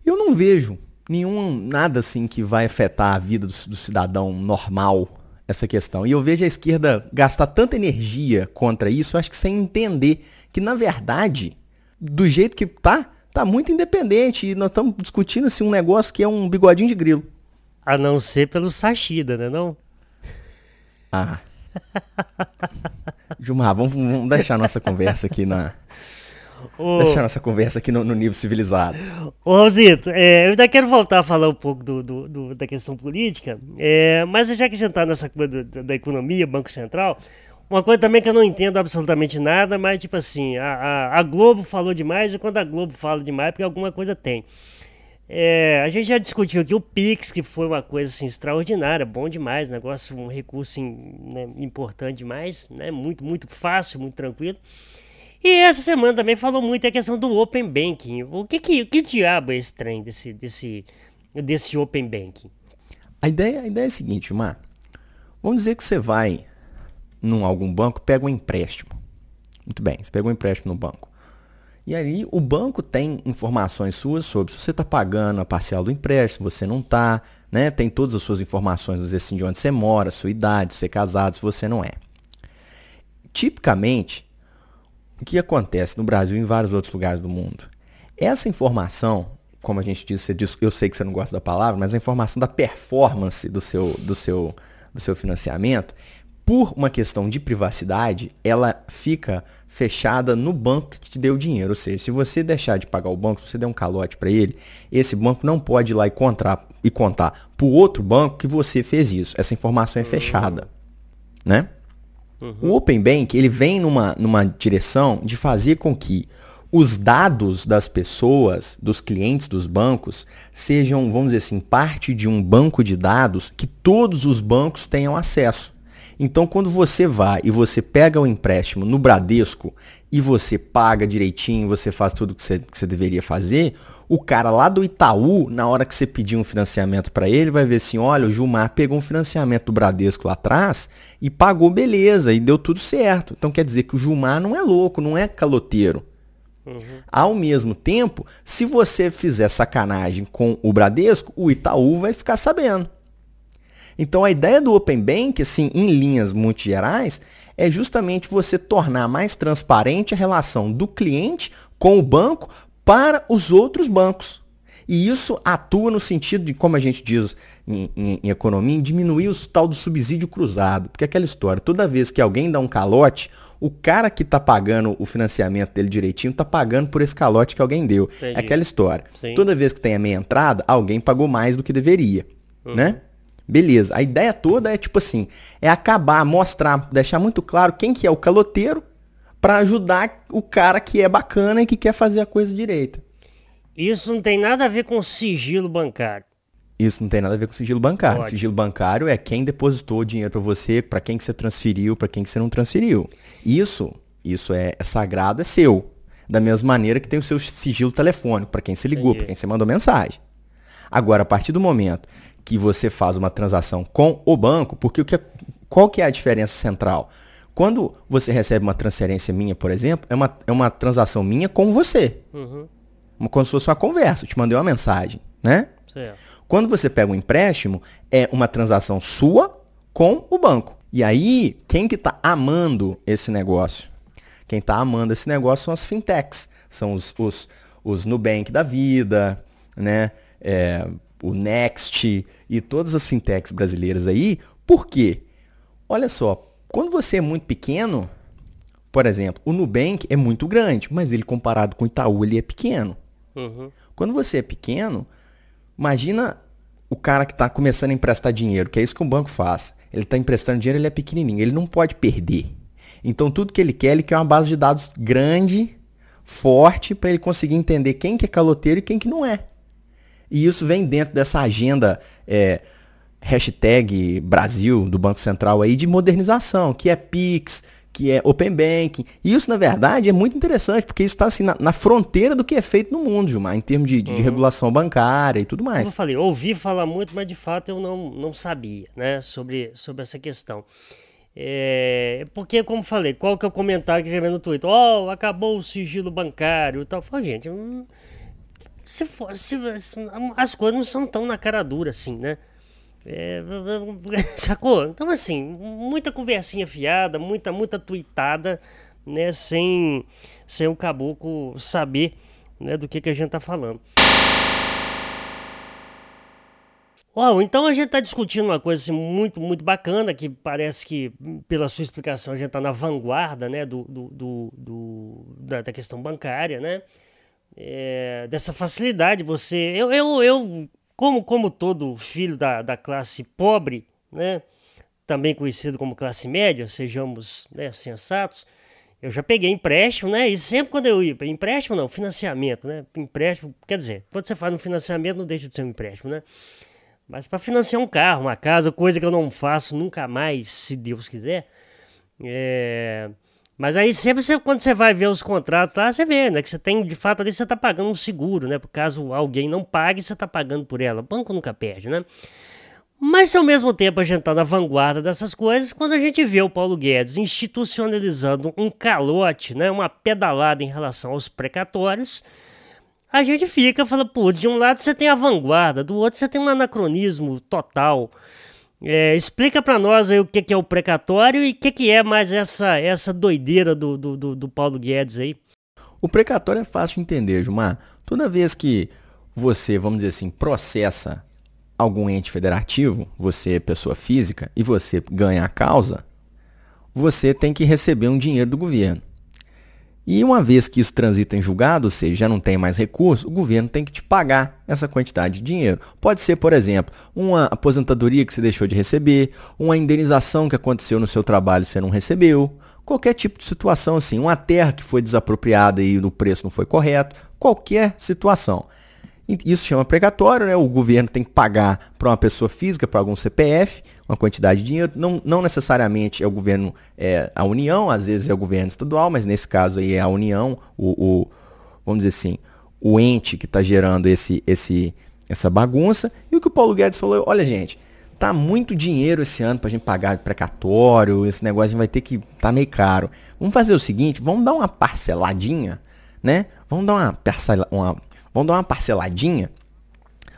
Eu não vejo nenhum nada assim que vai afetar a vida do, do cidadão normal essa questão. E eu vejo a esquerda gastar tanta energia contra isso, acho que sem entender que na verdade, do jeito que tá, tá muito independente e nós estamos discutindo assim um negócio que é um bigodinho de grilo. A não ser pelo Sachida, né não? Ah. <laughs> Gilmar, vamos, vamos deixar nossa conversa aqui na Ô, Deixa a nossa conversa aqui no, no nível civilizado. Ô, Raulzito, é, eu ainda quero voltar a falar um pouco do, do, do da questão política, é, mas já que a gente está nessa coisa da, da, economia, Banco Central, uma coisa também que eu não entendo absolutamente nada, mas tipo assim, a, a, a Globo falou demais e quando a Globo fala demais é porque alguma coisa tem. É, a gente já discutiu aqui o Pix, que foi uma coisa assim, extraordinária, bom demais, negócio, um recurso né, importante demais, né, muito, muito fácil, muito tranquilo. E essa semana também falou muito a questão do Open Banking. O que, que, que diabo é esse trem desse, desse, desse Open Banking? A ideia, a ideia é a seguinte, Mar. Vamos dizer que você vai num algum banco, pega um empréstimo. Muito bem, você pega um empréstimo no banco. E aí o banco tem informações suas sobre se você está pagando a parcial do empréstimo, você não está, né? Tem todas as suas informações, dizer assim, de onde você mora, sua idade, se você é casado, se você não é. Tipicamente, o que acontece no Brasil e em vários outros lugares do mundo? Essa informação, como a gente disse, eu sei que você não gosta da palavra, mas a informação da performance do seu, do seu, do seu financiamento, por uma questão de privacidade, ela fica fechada no banco que te deu o dinheiro. Ou seja, se você deixar de pagar o banco, se você der um calote para ele, esse banco não pode ir lá e, contar, e contar para o outro banco que você fez isso. Essa informação é fechada. Né? Uhum. O Open Bank ele vem numa, numa direção de fazer com que os dados das pessoas, dos clientes dos bancos, sejam, vamos dizer assim, parte de um banco de dados que todos os bancos tenham acesso. Então, quando você vai e você pega o empréstimo no Bradesco e você paga direitinho, você faz tudo que você, que você deveria fazer, o cara lá do Itaú, na hora que você pedir um financiamento para ele, vai ver assim, olha, o Gilmar pegou um financiamento do Bradesco lá atrás e pagou beleza e deu tudo certo. Então quer dizer que o Gilmar não é louco, não é caloteiro. Uhum. Ao mesmo tempo, se você fizer sacanagem com o Bradesco, o Itaú vai ficar sabendo. Então a ideia do Open Bank, assim, em linhas muito gerais, é justamente você tornar mais transparente a relação do cliente com o banco para os outros bancos. E isso atua no sentido de, como a gente diz em, em, em economia, em diminuir o tal do subsídio cruzado. Porque é aquela história, toda vez que alguém dá um calote, o cara que está pagando o financiamento dele direitinho está pagando por esse calote que alguém deu. É Entendi. aquela história. Sim. Toda vez que tem a meia entrada, alguém pagou mais do que deveria. Uhum. Né? Beleza. A ideia toda é tipo assim, é acabar, mostrar, deixar muito claro quem que é o caloteiro para ajudar o cara que é bacana e que quer fazer a coisa direita. Isso não tem nada a ver com sigilo bancário. Isso não tem nada a ver com sigilo bancário. Ótimo. Sigilo bancário é quem depositou o dinheiro para você, para quem que você transferiu, para quem que você não transferiu. Isso, isso é, é sagrado, é seu. Da mesma maneira que tem o seu sigilo telefônico, para quem você ligou, para quem você mandou mensagem. Agora, a partir do momento que você faz uma transação com o banco, porque o que é- qual que é a diferença central? Quando você recebe uma transferência minha, por exemplo, é uma, é uma transação minha com você. Uhum. Uma, como se fosse uma conversa. Eu te mandei uma mensagem, né? Certo. Quando você pega um empréstimo, é uma transação sua com o banco. E aí, quem que tá amando esse negócio? Quem tá amando esse negócio são as fintechs. São os, os, os Nubank da vida, né? É, o Next e todas as fintechs brasileiras aí. Por quê? Olha só, quando você é muito pequeno, por exemplo, o Nubank é muito grande, mas ele comparado com o Itaú, ele é pequeno. Uhum. Quando você é pequeno, imagina o cara que está começando a emprestar dinheiro, que é isso que um banco faz. Ele está emprestando dinheiro, ele é pequenininho, ele não pode perder. Então tudo que ele quer, ele quer uma base de dados grande, forte, para ele conseguir entender quem que é caloteiro e quem que não é. E isso vem dentro dessa agenda é, hashtag Brasil do Banco Central aí de modernização, que é Pix, que é Open Banking. E isso, na verdade, é muito interessante, porque isso está assim, na, na fronteira do que é feito no mundo, Gilmar, em termos de, de regulação bancária e tudo Como eu mais. falei, ouvi falar muito, mas de fato eu não, não sabia, né, sobre, sobre essa questão. É, porque, como falei, qual que é o comentário que já vem no Twitter? Oh, acabou o sigilo bancário e tal. Falei, gente, hum, se for, se, as coisas não são tão na cara dura assim, né? É, <laughs> sacou? Então, assim, muita conversinha fiada, muita, muita tweetada, né? Sem, sem o caboclo saber né, do que, que a gente tá falando. Uau, então a gente tá discutindo uma coisa assim, muito, muito bacana, que parece que, pela sua explicação, a gente tá na vanguarda, né, do, do, do- do- da, da questão bancária, né? É, dessa facilidade, você... Eu, eu, eu como, como todo filho da, da classe pobre, né, também conhecido como classe média, sejamos né, sensatos, eu já peguei empréstimo, né? E sempre quando eu ia, empréstimo não, financiamento, né? Empréstimo, quer dizer, quando você faz um financiamento não deixa de ser um empréstimo, né? Mas para financiar um carro, uma casa, coisa que eu não faço nunca mais, se Deus quiser. É... Mas aí sempre você- quando você vai ver os contratos lá, você vê, né? Que você tem, de fato, ali você tá pagando um seguro, né? Por caso alguém não pague, você tá pagando por ela. O banco nunca perde, né? Mas ao mesmo tempo a gente tá na vanguarda dessas coisas, quando a gente vê o Paulo Guedes institucionalizando um calote, né? Uma pedalada em relação aos precatórios, a gente fica falando, pô, de um lado você tem a vanguarda, do outro você tem um anacronismo total. É, explica pra nós aí o que, que é o precatório e o que, que é mais essa, essa doideira do, do, do, do Paulo Guedes aí. O precatório é fácil de entender, Gilmar. Toda vez que você, vamos dizer assim, processa algum ente federativo, você é pessoa física, e você ganha a causa, você tem que receber um dinheiro do governo. E uma vez que isso transita em julgado, ou seja, já não tem mais recurso, o governo tem que te pagar essa quantidade de dinheiro. Pode ser, por exemplo, uma aposentadoria que você deixou de receber, uma indenização que aconteceu no seu trabalho e você não recebeu, qualquer tipo de situação assim, uma terra que foi desapropriada e o preço não foi correto, qualquer situação. Isso chama precatório, né? O governo tem que pagar para uma pessoa física, para algum CPF, uma quantidade de dinheiro. Não, não necessariamente é o governo, é a União, às vezes é o governo estadual, mas nesse caso aí é a União, o, o- vamos dizer assim, o ente que está gerando esse, esse, essa bagunça. E o que o Paulo Guedes falou, olha gente, tá muito dinheiro esse ano pra gente pagar precatório, esse negócio a gente vai ter que tá meio caro. Vamos fazer o seguinte, vamos dar uma parceladinha, né? Vamos dar uma, parcela, uma vamos dar uma parceladinha.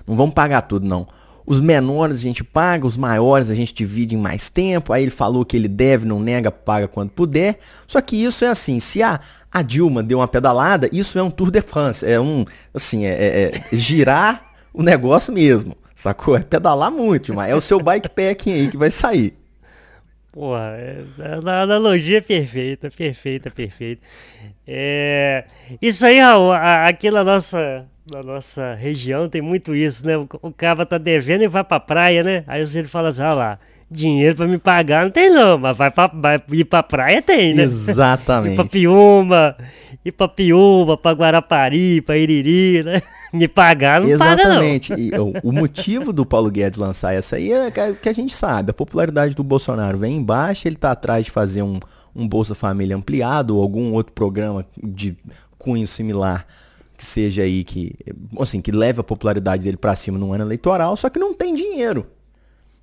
Não vamos pagar tudo não. Os menores a gente paga, os maiores a gente divide em mais tempo. Aí ele falou que ele deve, não nega, paga quando puder. Só que isso é assim, se a, a Dilma deu uma pedalada, isso é um Tour de France. É um, assim, é, é, é girar o negócio mesmo. Sacou? É pedalar muito, mas é o seu bikepacking aí que vai sair. Porra, é, a analogia é perfeita, perfeita, perfeita. É, isso aí, Raul, aqui na nossa, na nossa região tem muito isso, né? O, o cara tá devendo e vai pra praia, né? Aí ele fala assim, ah lá, dinheiro pra me pagar não tem não, mas vai, pra, vai ir pra praia tem, né? Exatamente. <laughs> ir pra Piúma, ir pra Piúma, pra Guarapari, pra Iriri, né? <laughs> Me pagar não Exatamente. paga não. E, o, o motivo do Paulo Guedes lançar essa aí é que a gente sabe, a popularidade do Bolsonaro vem embaixo, ele tá atrás de fazer um, um Bolsa Família ampliado ou algum outro programa de cunho similar que seja aí que, assim, que leve a popularidade dele para cima no ano eleitoral, só que não tem dinheiro.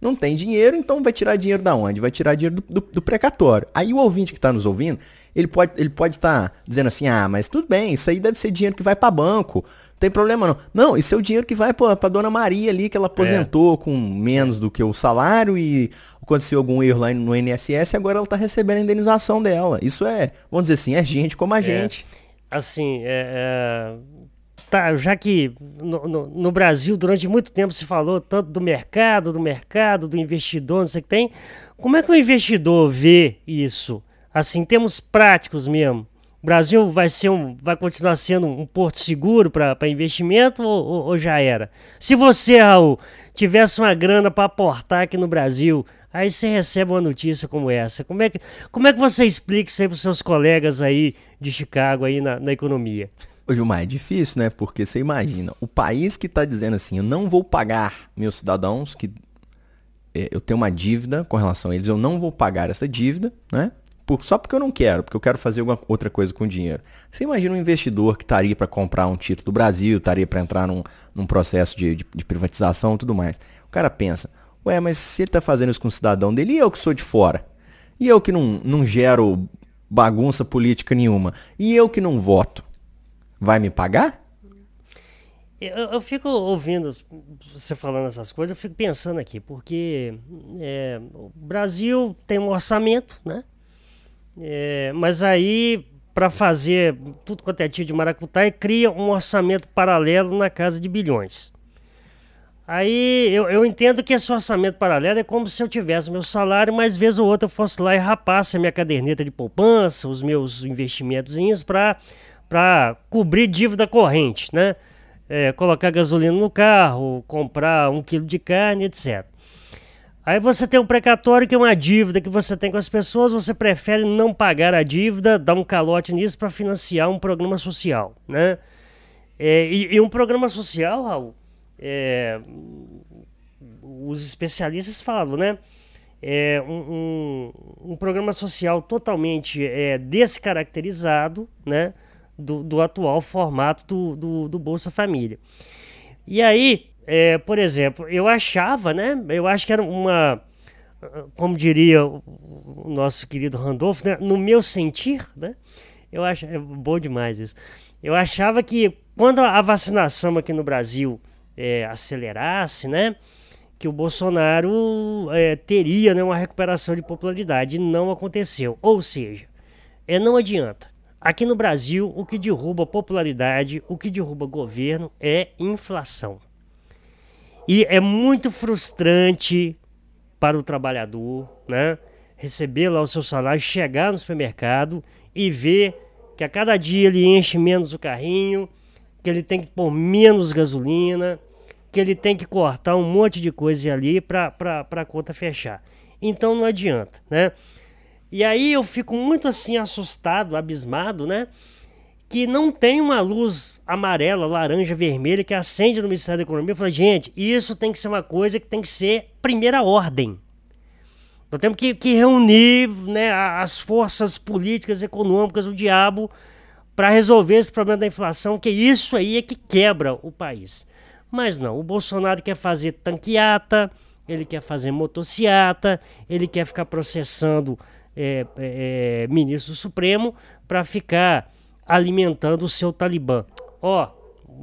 Não tem dinheiro, então vai tirar dinheiro da onde? Vai tirar dinheiro do, do, do precatório. Aí o ouvinte que está nos ouvindo, ele pode ele pode estar tá dizendo assim, ah, mas tudo bem, isso aí deve ser dinheiro que vai para banco, não tem problema não. Não, isso é o dinheiro que vai para dona Maria ali, que ela aposentou é. com menos do que o salário e aconteceu algum erro lá no INSS, agora ela está recebendo a indenização dela. Isso é, vamos dizer assim, é gente como a é. gente. Assim, é, é tá, já que no, no, no, Brasil durante muito tempo se falou tanto do mercado, do mercado, do investidor, não sei o que tem, como é que o investidor vê isso? Assim, temos práticos mesmo. O Brasil vai ser um, vai continuar sendo um porto seguro para investimento ou, ou, ou, já era? Se você, Raul, tivesse uma grana para aportar aqui no Brasil, aí você recebe uma notícia como essa. Como é que, como é que você explica isso aí para os seus colegas aí de Chicago aí na, na economia? Ô Gilmar, é difícil, né? Porque você imagina, o país que está dizendo assim, eu não vou pagar meus cidadãos, que é, eu tenho uma dívida com relação a eles, eu não vou pagar essa dívida, né? Por, só porque eu não quero, porque eu quero fazer alguma outra coisa com o dinheiro. Você imagina um investidor que estaria para comprar um título do Brasil, estaria para entrar num, num processo de, de, de privatização e tudo mais. O cara pensa, ué, mas se ele está fazendo isso com o cidadão dele, e eu que sou de fora? E eu que não, não gero bagunça política nenhuma? E eu que não voto? vai me pagar? Eu, eu, fico ouvindo você falando essas coisas, eu fico pensando aqui, porque é, o Brasil tem um orçamento, né? É, mas aí, para fazer tudo quanto é tipo de maracutaia, cria um orçamento paralelo na casa de bilhões. Aí eu, eu entendo que esse orçamento paralelo é como se eu tivesse meu salário, mas vez ou outra eu fosse lá e rapasse a minha caderneta de poupança, os meus investimentos para cobrir dívida corrente, né? É, colocar gasolina no carro, comprar um quilo de carne, etc. Aí você tem um precatório que é uma dívida que você tem com as pessoas, você prefere não pagar a dívida, dar um calote nisso para financiar um programa social, né? É, e, e, um programa social, Raul, é, os especialistas falam, né? É um, um, um programa social totalmente é, descaracterizado, né? do, do atual formato do, do, do, Bolsa Família. E aí, é, por exemplo, eu achava, né? Eu acho que era uma, como diria o, nosso querido Randolph, né, no meu sentir, né? Eu acho é bom demais isso. Eu achava que quando a vacinação aqui no Brasil é, acelerasse, né? Que o Bolsonaro é, teria né, uma recuperação de popularidade. Não aconteceu. Ou seja, é, não adianta. Aqui no Brasil, o que derruba popularidade, o que derruba governo é inflação. E é muito frustrante para o trabalhador, né? Receber lá o seu salário, chegar no supermercado e ver que a cada dia ele enche menos o carrinho, que ele tem que pôr menos gasolina, que ele tem que cortar um monte de coisa ali para a conta fechar. Então não adianta, né? E aí eu fico muito assim assustado, abismado, né? Que não tem uma luz amarela, laranja, vermelha que acende no Ministério da Economia e fala, gente, isso tem que ser uma coisa que tem que ser primeira ordem. Nós temos que, que reunir né, as forças políticas, econômicas, o diabo, para resolver esse problema da inflação, que isso aí é que quebra o país. Mas não, o Bolsonaro quer fazer tanqueata, ele quer fazer motociata, ele quer ficar processando é, é, ministro do Supremo para ficar alimentando o seu Talibã. Ó,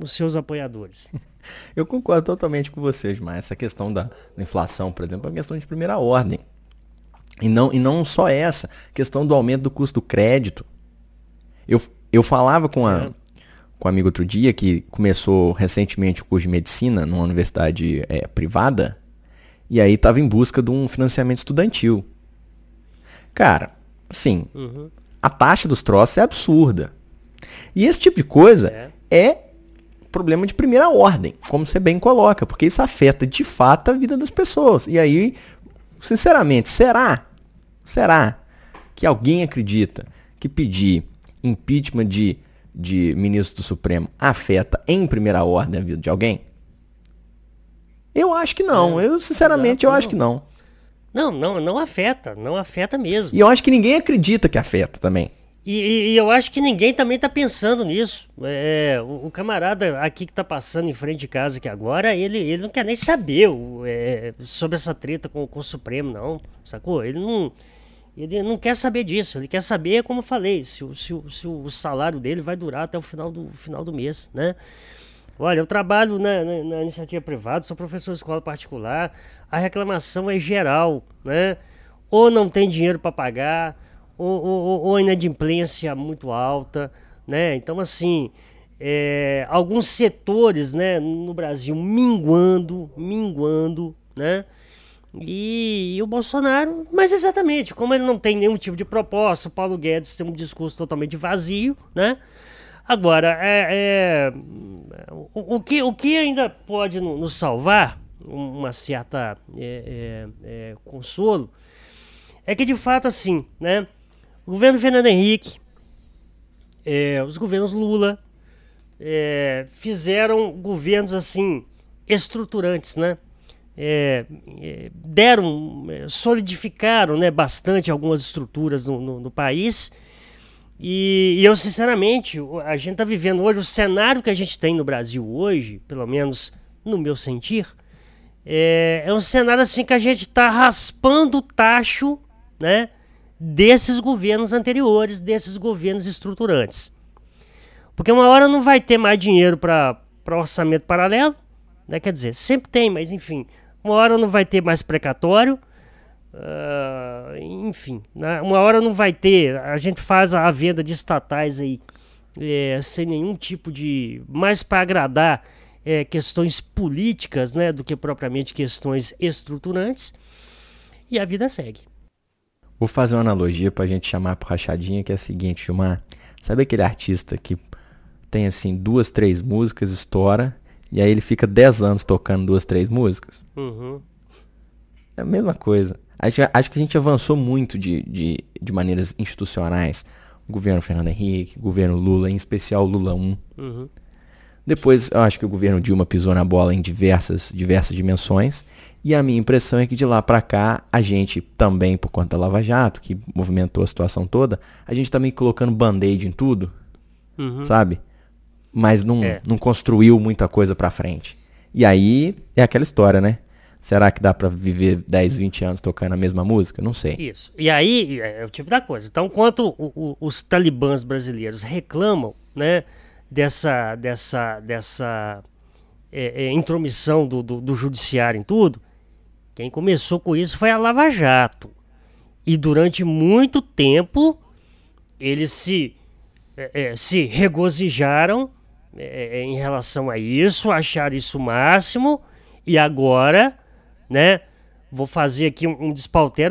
os seus apoiadores. <laughs> Eu concordo totalmente com vocês, mas essa questão da, da inflação, por exemplo, é uma questão de primeira ordem. E não, e não só essa, questão do aumento do custo do crédito. Eu, eu falava com, a, é. Com um amigo outro dia que começou recentemente o curso de medicina numa universidade é, privada e aí estava em busca de um financiamento estudantil. Cara, assim, uhum. a taxa dos troços é absurda. E esse tipo de coisa é. é problema de primeira ordem, como você bem coloca, porque isso afeta de fato a vida das pessoas. E aí, sinceramente, será? Será que alguém acredita que pedir impeachment de, de ministro do Supremo afeta em primeira ordem a vida de alguém? Eu acho que não. É, eu, sinceramente, eu acho que não. Não, não, não afeta. Não afeta mesmo. E eu acho que ninguém acredita que afeta também. E, e, e, eu acho que ninguém também tá pensando nisso. É, o, o, camarada aqui que tá passando em frente de casa aqui agora, ele, ele não quer nem saber o, é, sobre essa treta com, com o Supremo, não. Sacou? Ele não, ele não quer saber disso. Ele quer saber, como eu falei, se, se, se o salário dele vai durar até o final do, final do mês, né? Olha, eu trabalho na, na, na iniciativa privada, sou professor de escola particular. A reclamação é geral, né? Ou não tem dinheiro para pagar ou, ou, ou inadimplência muito alta, né? Então, assim, é, alguns setores, né, no Brasil minguando, minguando, né? E, e, o Bolsonaro, mas exatamente, como ele não tem nenhum tipo de proposta, o Paulo Guedes tem um discurso totalmente vazio, né? Agora, é, é o, o, que, o que ainda pode nos salvar, uma certa é, é, é, consolo, é que de fato assim, né? O governo Fernando Henrique, é, os governos Lula, é, fizeram governos assim estruturantes, né? É, é deram, é, solidificaram né, bastante algumas estruturas no, no, no país. E, e, eu, sinceramente, a gente está vivendo hoje, o cenário que a gente tem no Brasil hoje, pelo menos no meu sentir, é, é um cenário assim que a gente está raspando o tacho, né? desses governos anteriores, desses governos estruturantes. Porque uma hora não vai ter mais dinheiro para orçamento paralelo, né? quer dizer, sempre tem, mas enfim, uma hora não vai ter mais precatório, uh, enfim, né? uma hora não vai ter, a gente faz a venda de estatais aí é, sem nenhum tipo de. mais para agradar é, questões políticas né, do que propriamente questões estruturantes, e a vida segue. Vou fazer uma analogia pra gente chamar pro rachadinha, que é a seguinte, uma. Sabe aquele artista que tem assim duas, três músicas, estoura, e aí ele fica dez anos tocando duas, três músicas? Uhum. É a mesma coisa. Acho, acho que a gente avançou muito de, de, de maneiras institucionais. O governo Fernando Henrique, o governo Lula, em especial Lula 1. Uhum. Depois, eu acho que o governo Dilma pisou na bola em diversas, diversas dimensões. E a minha impressão é que de lá para cá, a gente também, por conta da Lava Jato, que movimentou a situação toda, a gente também tá colocando band-aid em tudo, uhum. sabe? Mas não, é. não construiu muita coisa pra frente. E aí é aquela história, né? Será que dá para viver 10, 20 anos tocando a mesma música? Não sei. Isso. E aí é o tipo da coisa. Então, enquanto o, o, os talibãs brasileiros reclamam, né, dessa, dessa, dessa é, é, intromissão do, do, do judiciário em tudo, quem começou com isso foi a Lava Jato. E durante muito tempo eles se, é, é se regozijaram é, é, em relação a isso, acharam isso o máximo. E agora, né? Vou fazer aqui um, um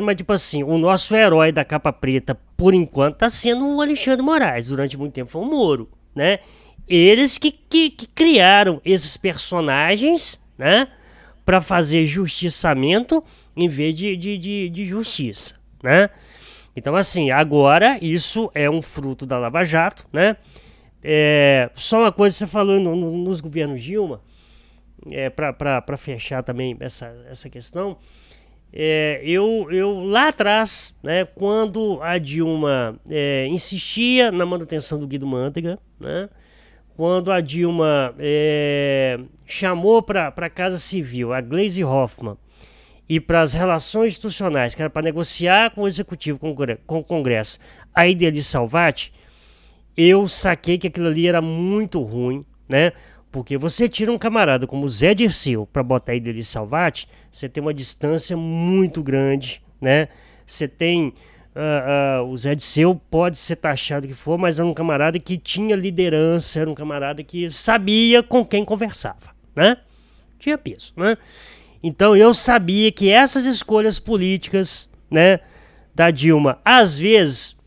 mas tipo assim, o nosso herói da capa preta, por enquanto, tá sendo o Alexandre Moraes. Durante muito tempo foi o Moro, né? Eles que, que, que criaram esses personagens, né? para fazer justiçamento em vez de, de, de, de, justiça, né? Então, assim, agora isso é um fruto da Lava Jato, né? É, só uma coisa você falou no, no, nos governos Dilma, é, para fechar também essa, essa questão, é, eu, eu lá atrás, né, quando a Dilma é, insistia na manutenção do Guido Mantega, né? quando a Dilma é, chamou para a Casa Civil a Glaze Hoffman e para as relações institucionais, que era para negociar com o Executivo, com, o Congresso, a Ideli Salvati, eu saquei que aquilo ali era muito ruim, né? Porque você tira um camarada como o Zé Dirceu para botar ele ali Salvati, você tem uma distância muito grande, né? Você tem. Uh, uh, o Zé Dirceu pode ser taxado que for, mas era um camarada que tinha liderança, era um camarada que sabia com quem conversava, né? Tinha peso, né? Então eu sabia que essas escolhas políticas, né, da Dilma, às vezes,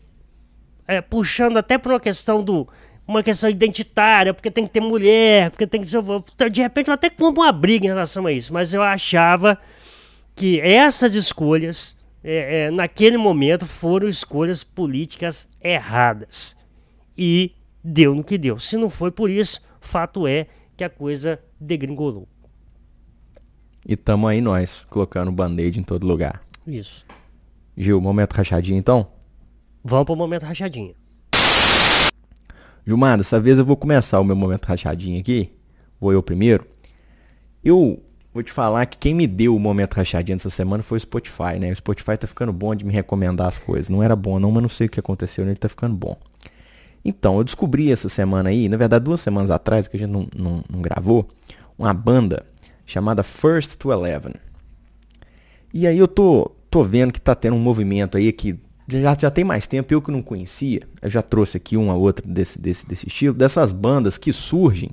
é, puxando até por uma questão do uma questão identitária, porque tem que ter mulher, porque tem que ser. De repente eu até compro uma briga em relação a isso, mas eu achava que essas escolhas, é, é, naquele momento, foram escolhas políticas erradas. E deu no que deu. Se não foi por isso, fato é que a coisa degringolou. E tamo aí nós, colocando band-aid em todo lugar. Isso. Gil, momento rachadinho então? Vamos pro momento rachadinho. Gilmar, dessa vez eu vou começar o meu momento rachadinho aqui. Vou eu primeiro. Eu vou te falar que quem me deu o momento rachadinho essa semana foi o Spotify, né? O Spotify tá ficando bom de me recomendar as coisas. Não era bom não, mas não sei o que aconteceu, né? ele tá ficando bom. Então, eu descobri essa semana aí, na verdade duas semanas atrás, que a gente não, não, não gravou, uma banda chamada First to Eleven. E aí eu tô, tô vendo que tá tendo um movimento aí que já, já tem mais tempo, eu que não conhecia, eu já trouxe aqui uma outra desse, desse, desse estilo, dessas bandas que surgem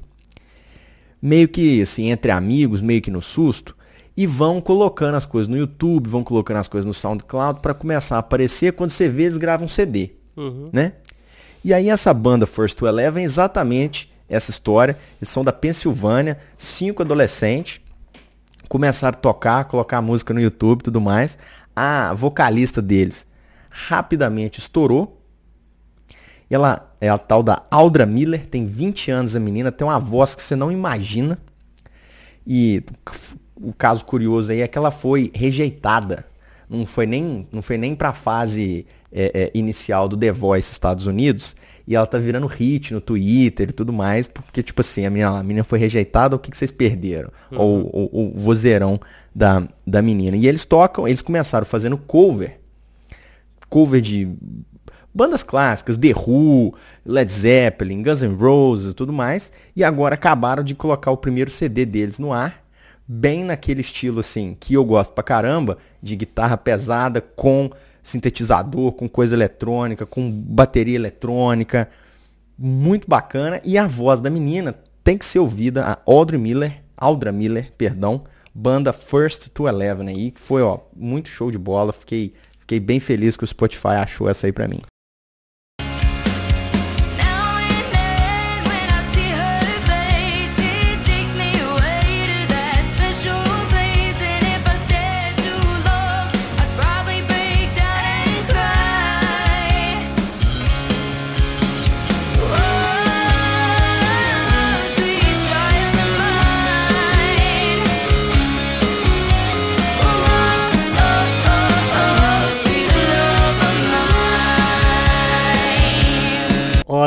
meio que assim, entre amigos, meio que no susto, e vão colocando as coisas no YouTube, vão colocando as coisas no SoundCloud para começar a aparecer quando você vê eles gravam um CD, uhum. né? E aí essa banda First to Eleven é exatamente essa história. Eles são da Pensilvânia, cinco adolescentes, começaram a tocar, colocar música no YouTube e tudo mais. A vocalista deles rapidamente estourou. Ela é a tal da Aldra Miller, tem 20 anos a menina, tem uma voz que você não imagina. E o caso curioso aí é que ela foi rejeitada. Não foi nem, não foi nem para a fase é, é, inicial do The Voice Estados Unidos. E ela tá virando hit no Twitter e tudo mais, porque, tipo assim, a menina, a menina foi rejeitada, o que, que vocês perderam? Uhum. Ou o vozeirão da, da menina. E eles tocam, eles começaram fazendo cover cover de bandas clássicas, The Who, Led Zeppelin, Guns N' Roses e tudo mais, e agora acabaram de colocar o primeiro CD deles no ar, bem naquele estilo assim, que eu gosto pra caramba, de guitarra pesada com sintetizador, com coisa eletrônica, com bateria eletrônica, muito bacana, e a voz da menina tem que ser ouvida, a Audrey Miller, Aldra Miller, perdão, banda First to Eleven aí, que foi, ó, muito show de bola, fiquei Fiquei bem feliz que o Spotify achou essa aí pra mim.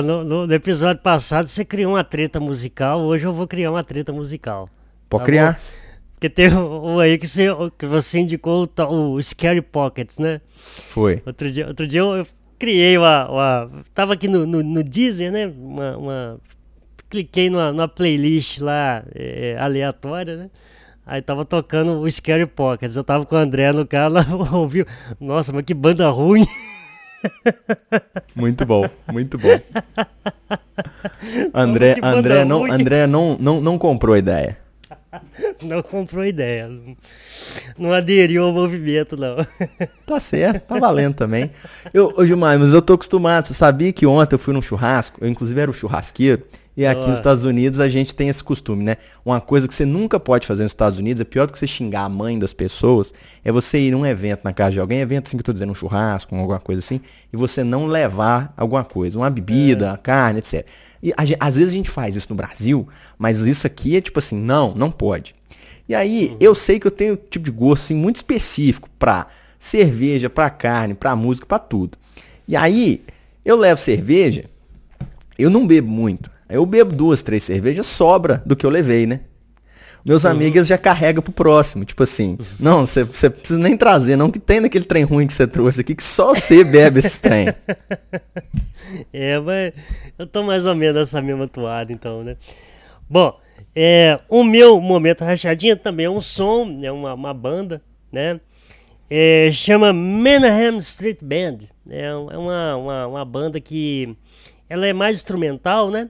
No, no, episódio passado você criou uma treta musical, hoje eu vou criar uma treta musical. Pode tá criar. Bom? Porque tem um aí que você, que você indicou o, o Scary Pockets, né? Foi. Outro dia, outro dia eu, eu criei uma, uma. Tava aqui no, no, no Deezer, né? Uma, uma cliquei numa, numa, playlist lá é, aleatória, né? Aí tava tocando o Scary Pockets. Eu tava com o André no carro, <laughs> ouviu. Nossa, mas que banda ruim. <laughs> Muito bom, muito bom. André, André, não, André não, não, não comprou a ideia. <laughs> Não comprou ideia. Não aderiu ao movimento, não. Tá certo, tá valendo também. Eu, ô Gilmar, mas eu tô acostumado. Você sabia que ontem eu fui num churrasco? Eu, inclusive, era o churrasqueiro. E aqui nos Estados Unidos a gente tem esse costume, né? Uma coisa que você nunca pode fazer nos Estados Unidos, é pior do que você xingar a mãe das pessoas, é você ir num evento na casa de alguém, evento assim que eu tô dizendo, um churrasco, alguma coisa assim, e você não levar alguma coisa, uma bebida, é. carne, etc. E a, às vezes a gente faz isso no Brasil, mas isso aqui é tipo assim, não, não pode. E aí, uhum. eu sei que eu tenho um tipo de gosto assim, muito específico pra cerveja, pra carne, pra música, pra tudo. E aí, eu levo cerveja, eu não bebo muito. Eu bebo duas, três cervejas, sobra do que eu levei, né? Meus uhum. amigos já carregam pro próximo. Tipo assim, não, você precisa nem trazer, não, que tem naquele trem ruim que você trouxe aqui, que só você bebe esse trem. <laughs> É, mas eu tô mais ou menos nessa mesma toada, então, né? Bom, É, o meu momento rachadinha também é um som, é uma, uma banda, né? É, chama Manhattan Street Band. É, é uma, uma, uma, banda que ela é mais instrumental, né?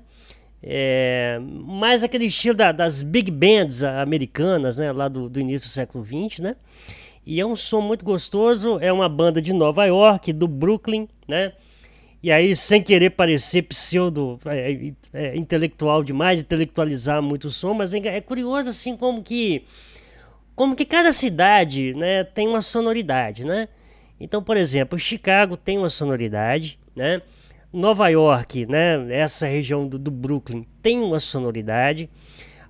É, mais aquele estilo da, das big bands americanas, né? Lá do, do início do século XX, né? E é um som muito gostoso. É uma banda de Nova York, do Brooklyn, né? E aí, sem querer parecer pseudo é, é, é intelectual demais, intelectualizar muito o som, mas é, é curioso assim como que como que cada cidade, né, tem uma sonoridade, né? Então, por exemplo, Chicago tem uma sonoridade, né? Nova York, né, essa região do, do Brooklyn tem uma sonoridade.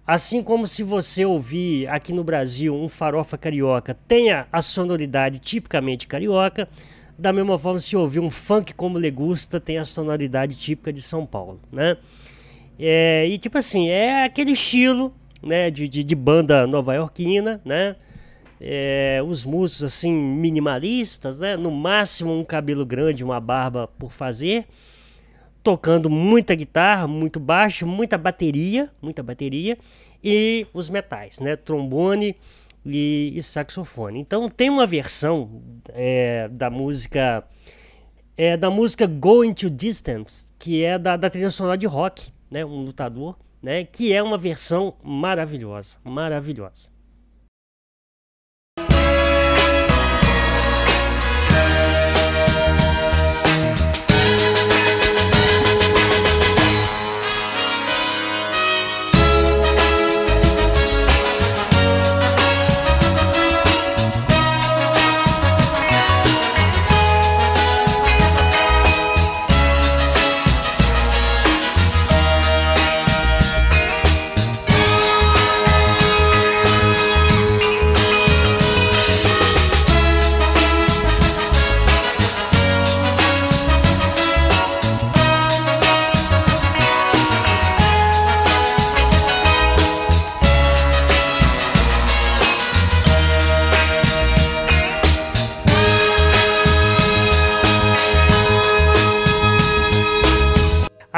Assim como se você ouvir aqui no Brasil um farofa carioca tenha a sonoridade tipicamente carioca, da mesma forma se ouvir um funk como Legusta tem a sonoridade típica de São Paulo, né? É, e tipo assim, é aquele estilo né, de, de, de banda nova-iorquina, né? É, os músicos assim minimalistas, né? No máximo um cabelo grande, uma barba por fazer, tocando muita guitarra, muito baixo, muita bateria, muita bateria e os metais, né? Trombone e, e saxofone. Então tem uma versão é, da música é, da música Going to Distance, que é da, da trilha sonora de rock, né? Um lutador né? Que é uma versão maravilhosa, maravilhosa.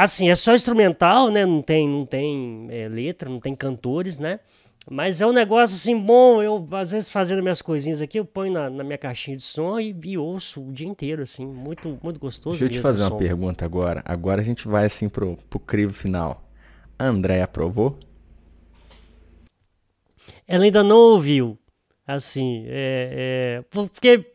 Assim, é só instrumental, né? Não tem, não tem é, letra, não tem cantores, né? Mas é um negócio assim bom. Eu, às vezes, fazendo minhas coisinhas aqui, eu ponho na, na minha caixinha de som e, e, ouço o dia inteiro, assim. Muito, muito gostoso. Deixa eu te fazer uma pergunta agora. Agora a gente vai, assim, pro, pro crivo final. A André aprovou? Ela ainda não ouviu. Assim, é, é, porque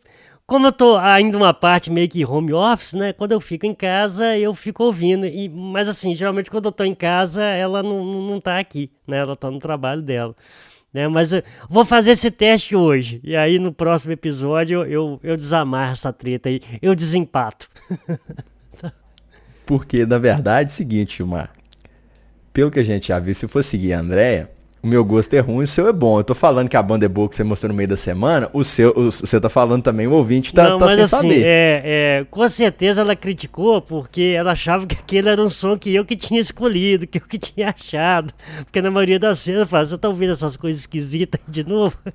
como eu tô ainda uma parte meio que home office, né? Quando eu fico em casa, eu fico ouvindo. E, mas assim, geralmente quando eu tô em casa, ela não, não tá aqui, né? Ela tá no trabalho dela. Né? Mas eu vou fazer esse teste hoje. E aí no próximo episódio eu, eu, eu desamarro essa treta aí. Eu desempato. <laughs> Porque, na verdade, é o seguinte, Mar. Pelo que a gente já viu, se for seguir a Andrea, o meu gosto é ruim, o seu é bom. Eu tô falando que a banda é boa que você mostrou no meio da semana, o seu, o, você tá falando também, o ouvinte tá, Não, tá mas sem assim, saber. É, é, com certeza ela criticou porque ela achava que aquele era um som que eu que tinha escolhido, que eu que tinha achado. Porque na maioria das vezes eu falo, você tá ouvindo essas coisas esquisitas de novo? <laughs>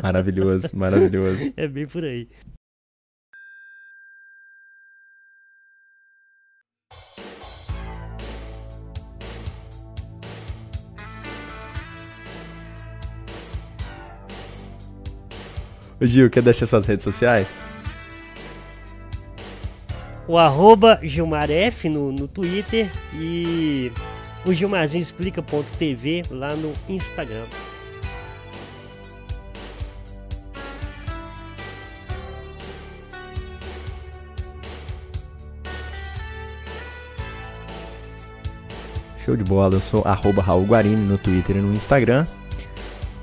Maravilhoso, maravilhoso. É bem por aí. Ô Gil, quer deixar suas redes sociais? O arroba GilmarF no, no Twitter e o Gilmarzinho explica.tv lá no Instagram. Show de bola, eu sou arroba Raul Guarini no Twitter e no Instagram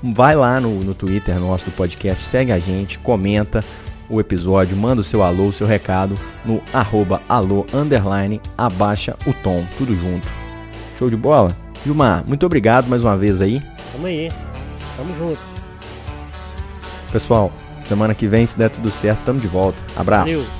vai lá no, no Twitter nosso do podcast, segue a gente, comenta o episódio, manda o seu alô, o seu recado no arroba alô, underline, abaixa o tom, tudo junto. Show de bola? Gilmar, muito obrigado mais uma vez aí. Tamo aí, tamo junto. Pessoal, semana que vem, se der tudo certo, tamo de volta. Abraço. Valeu.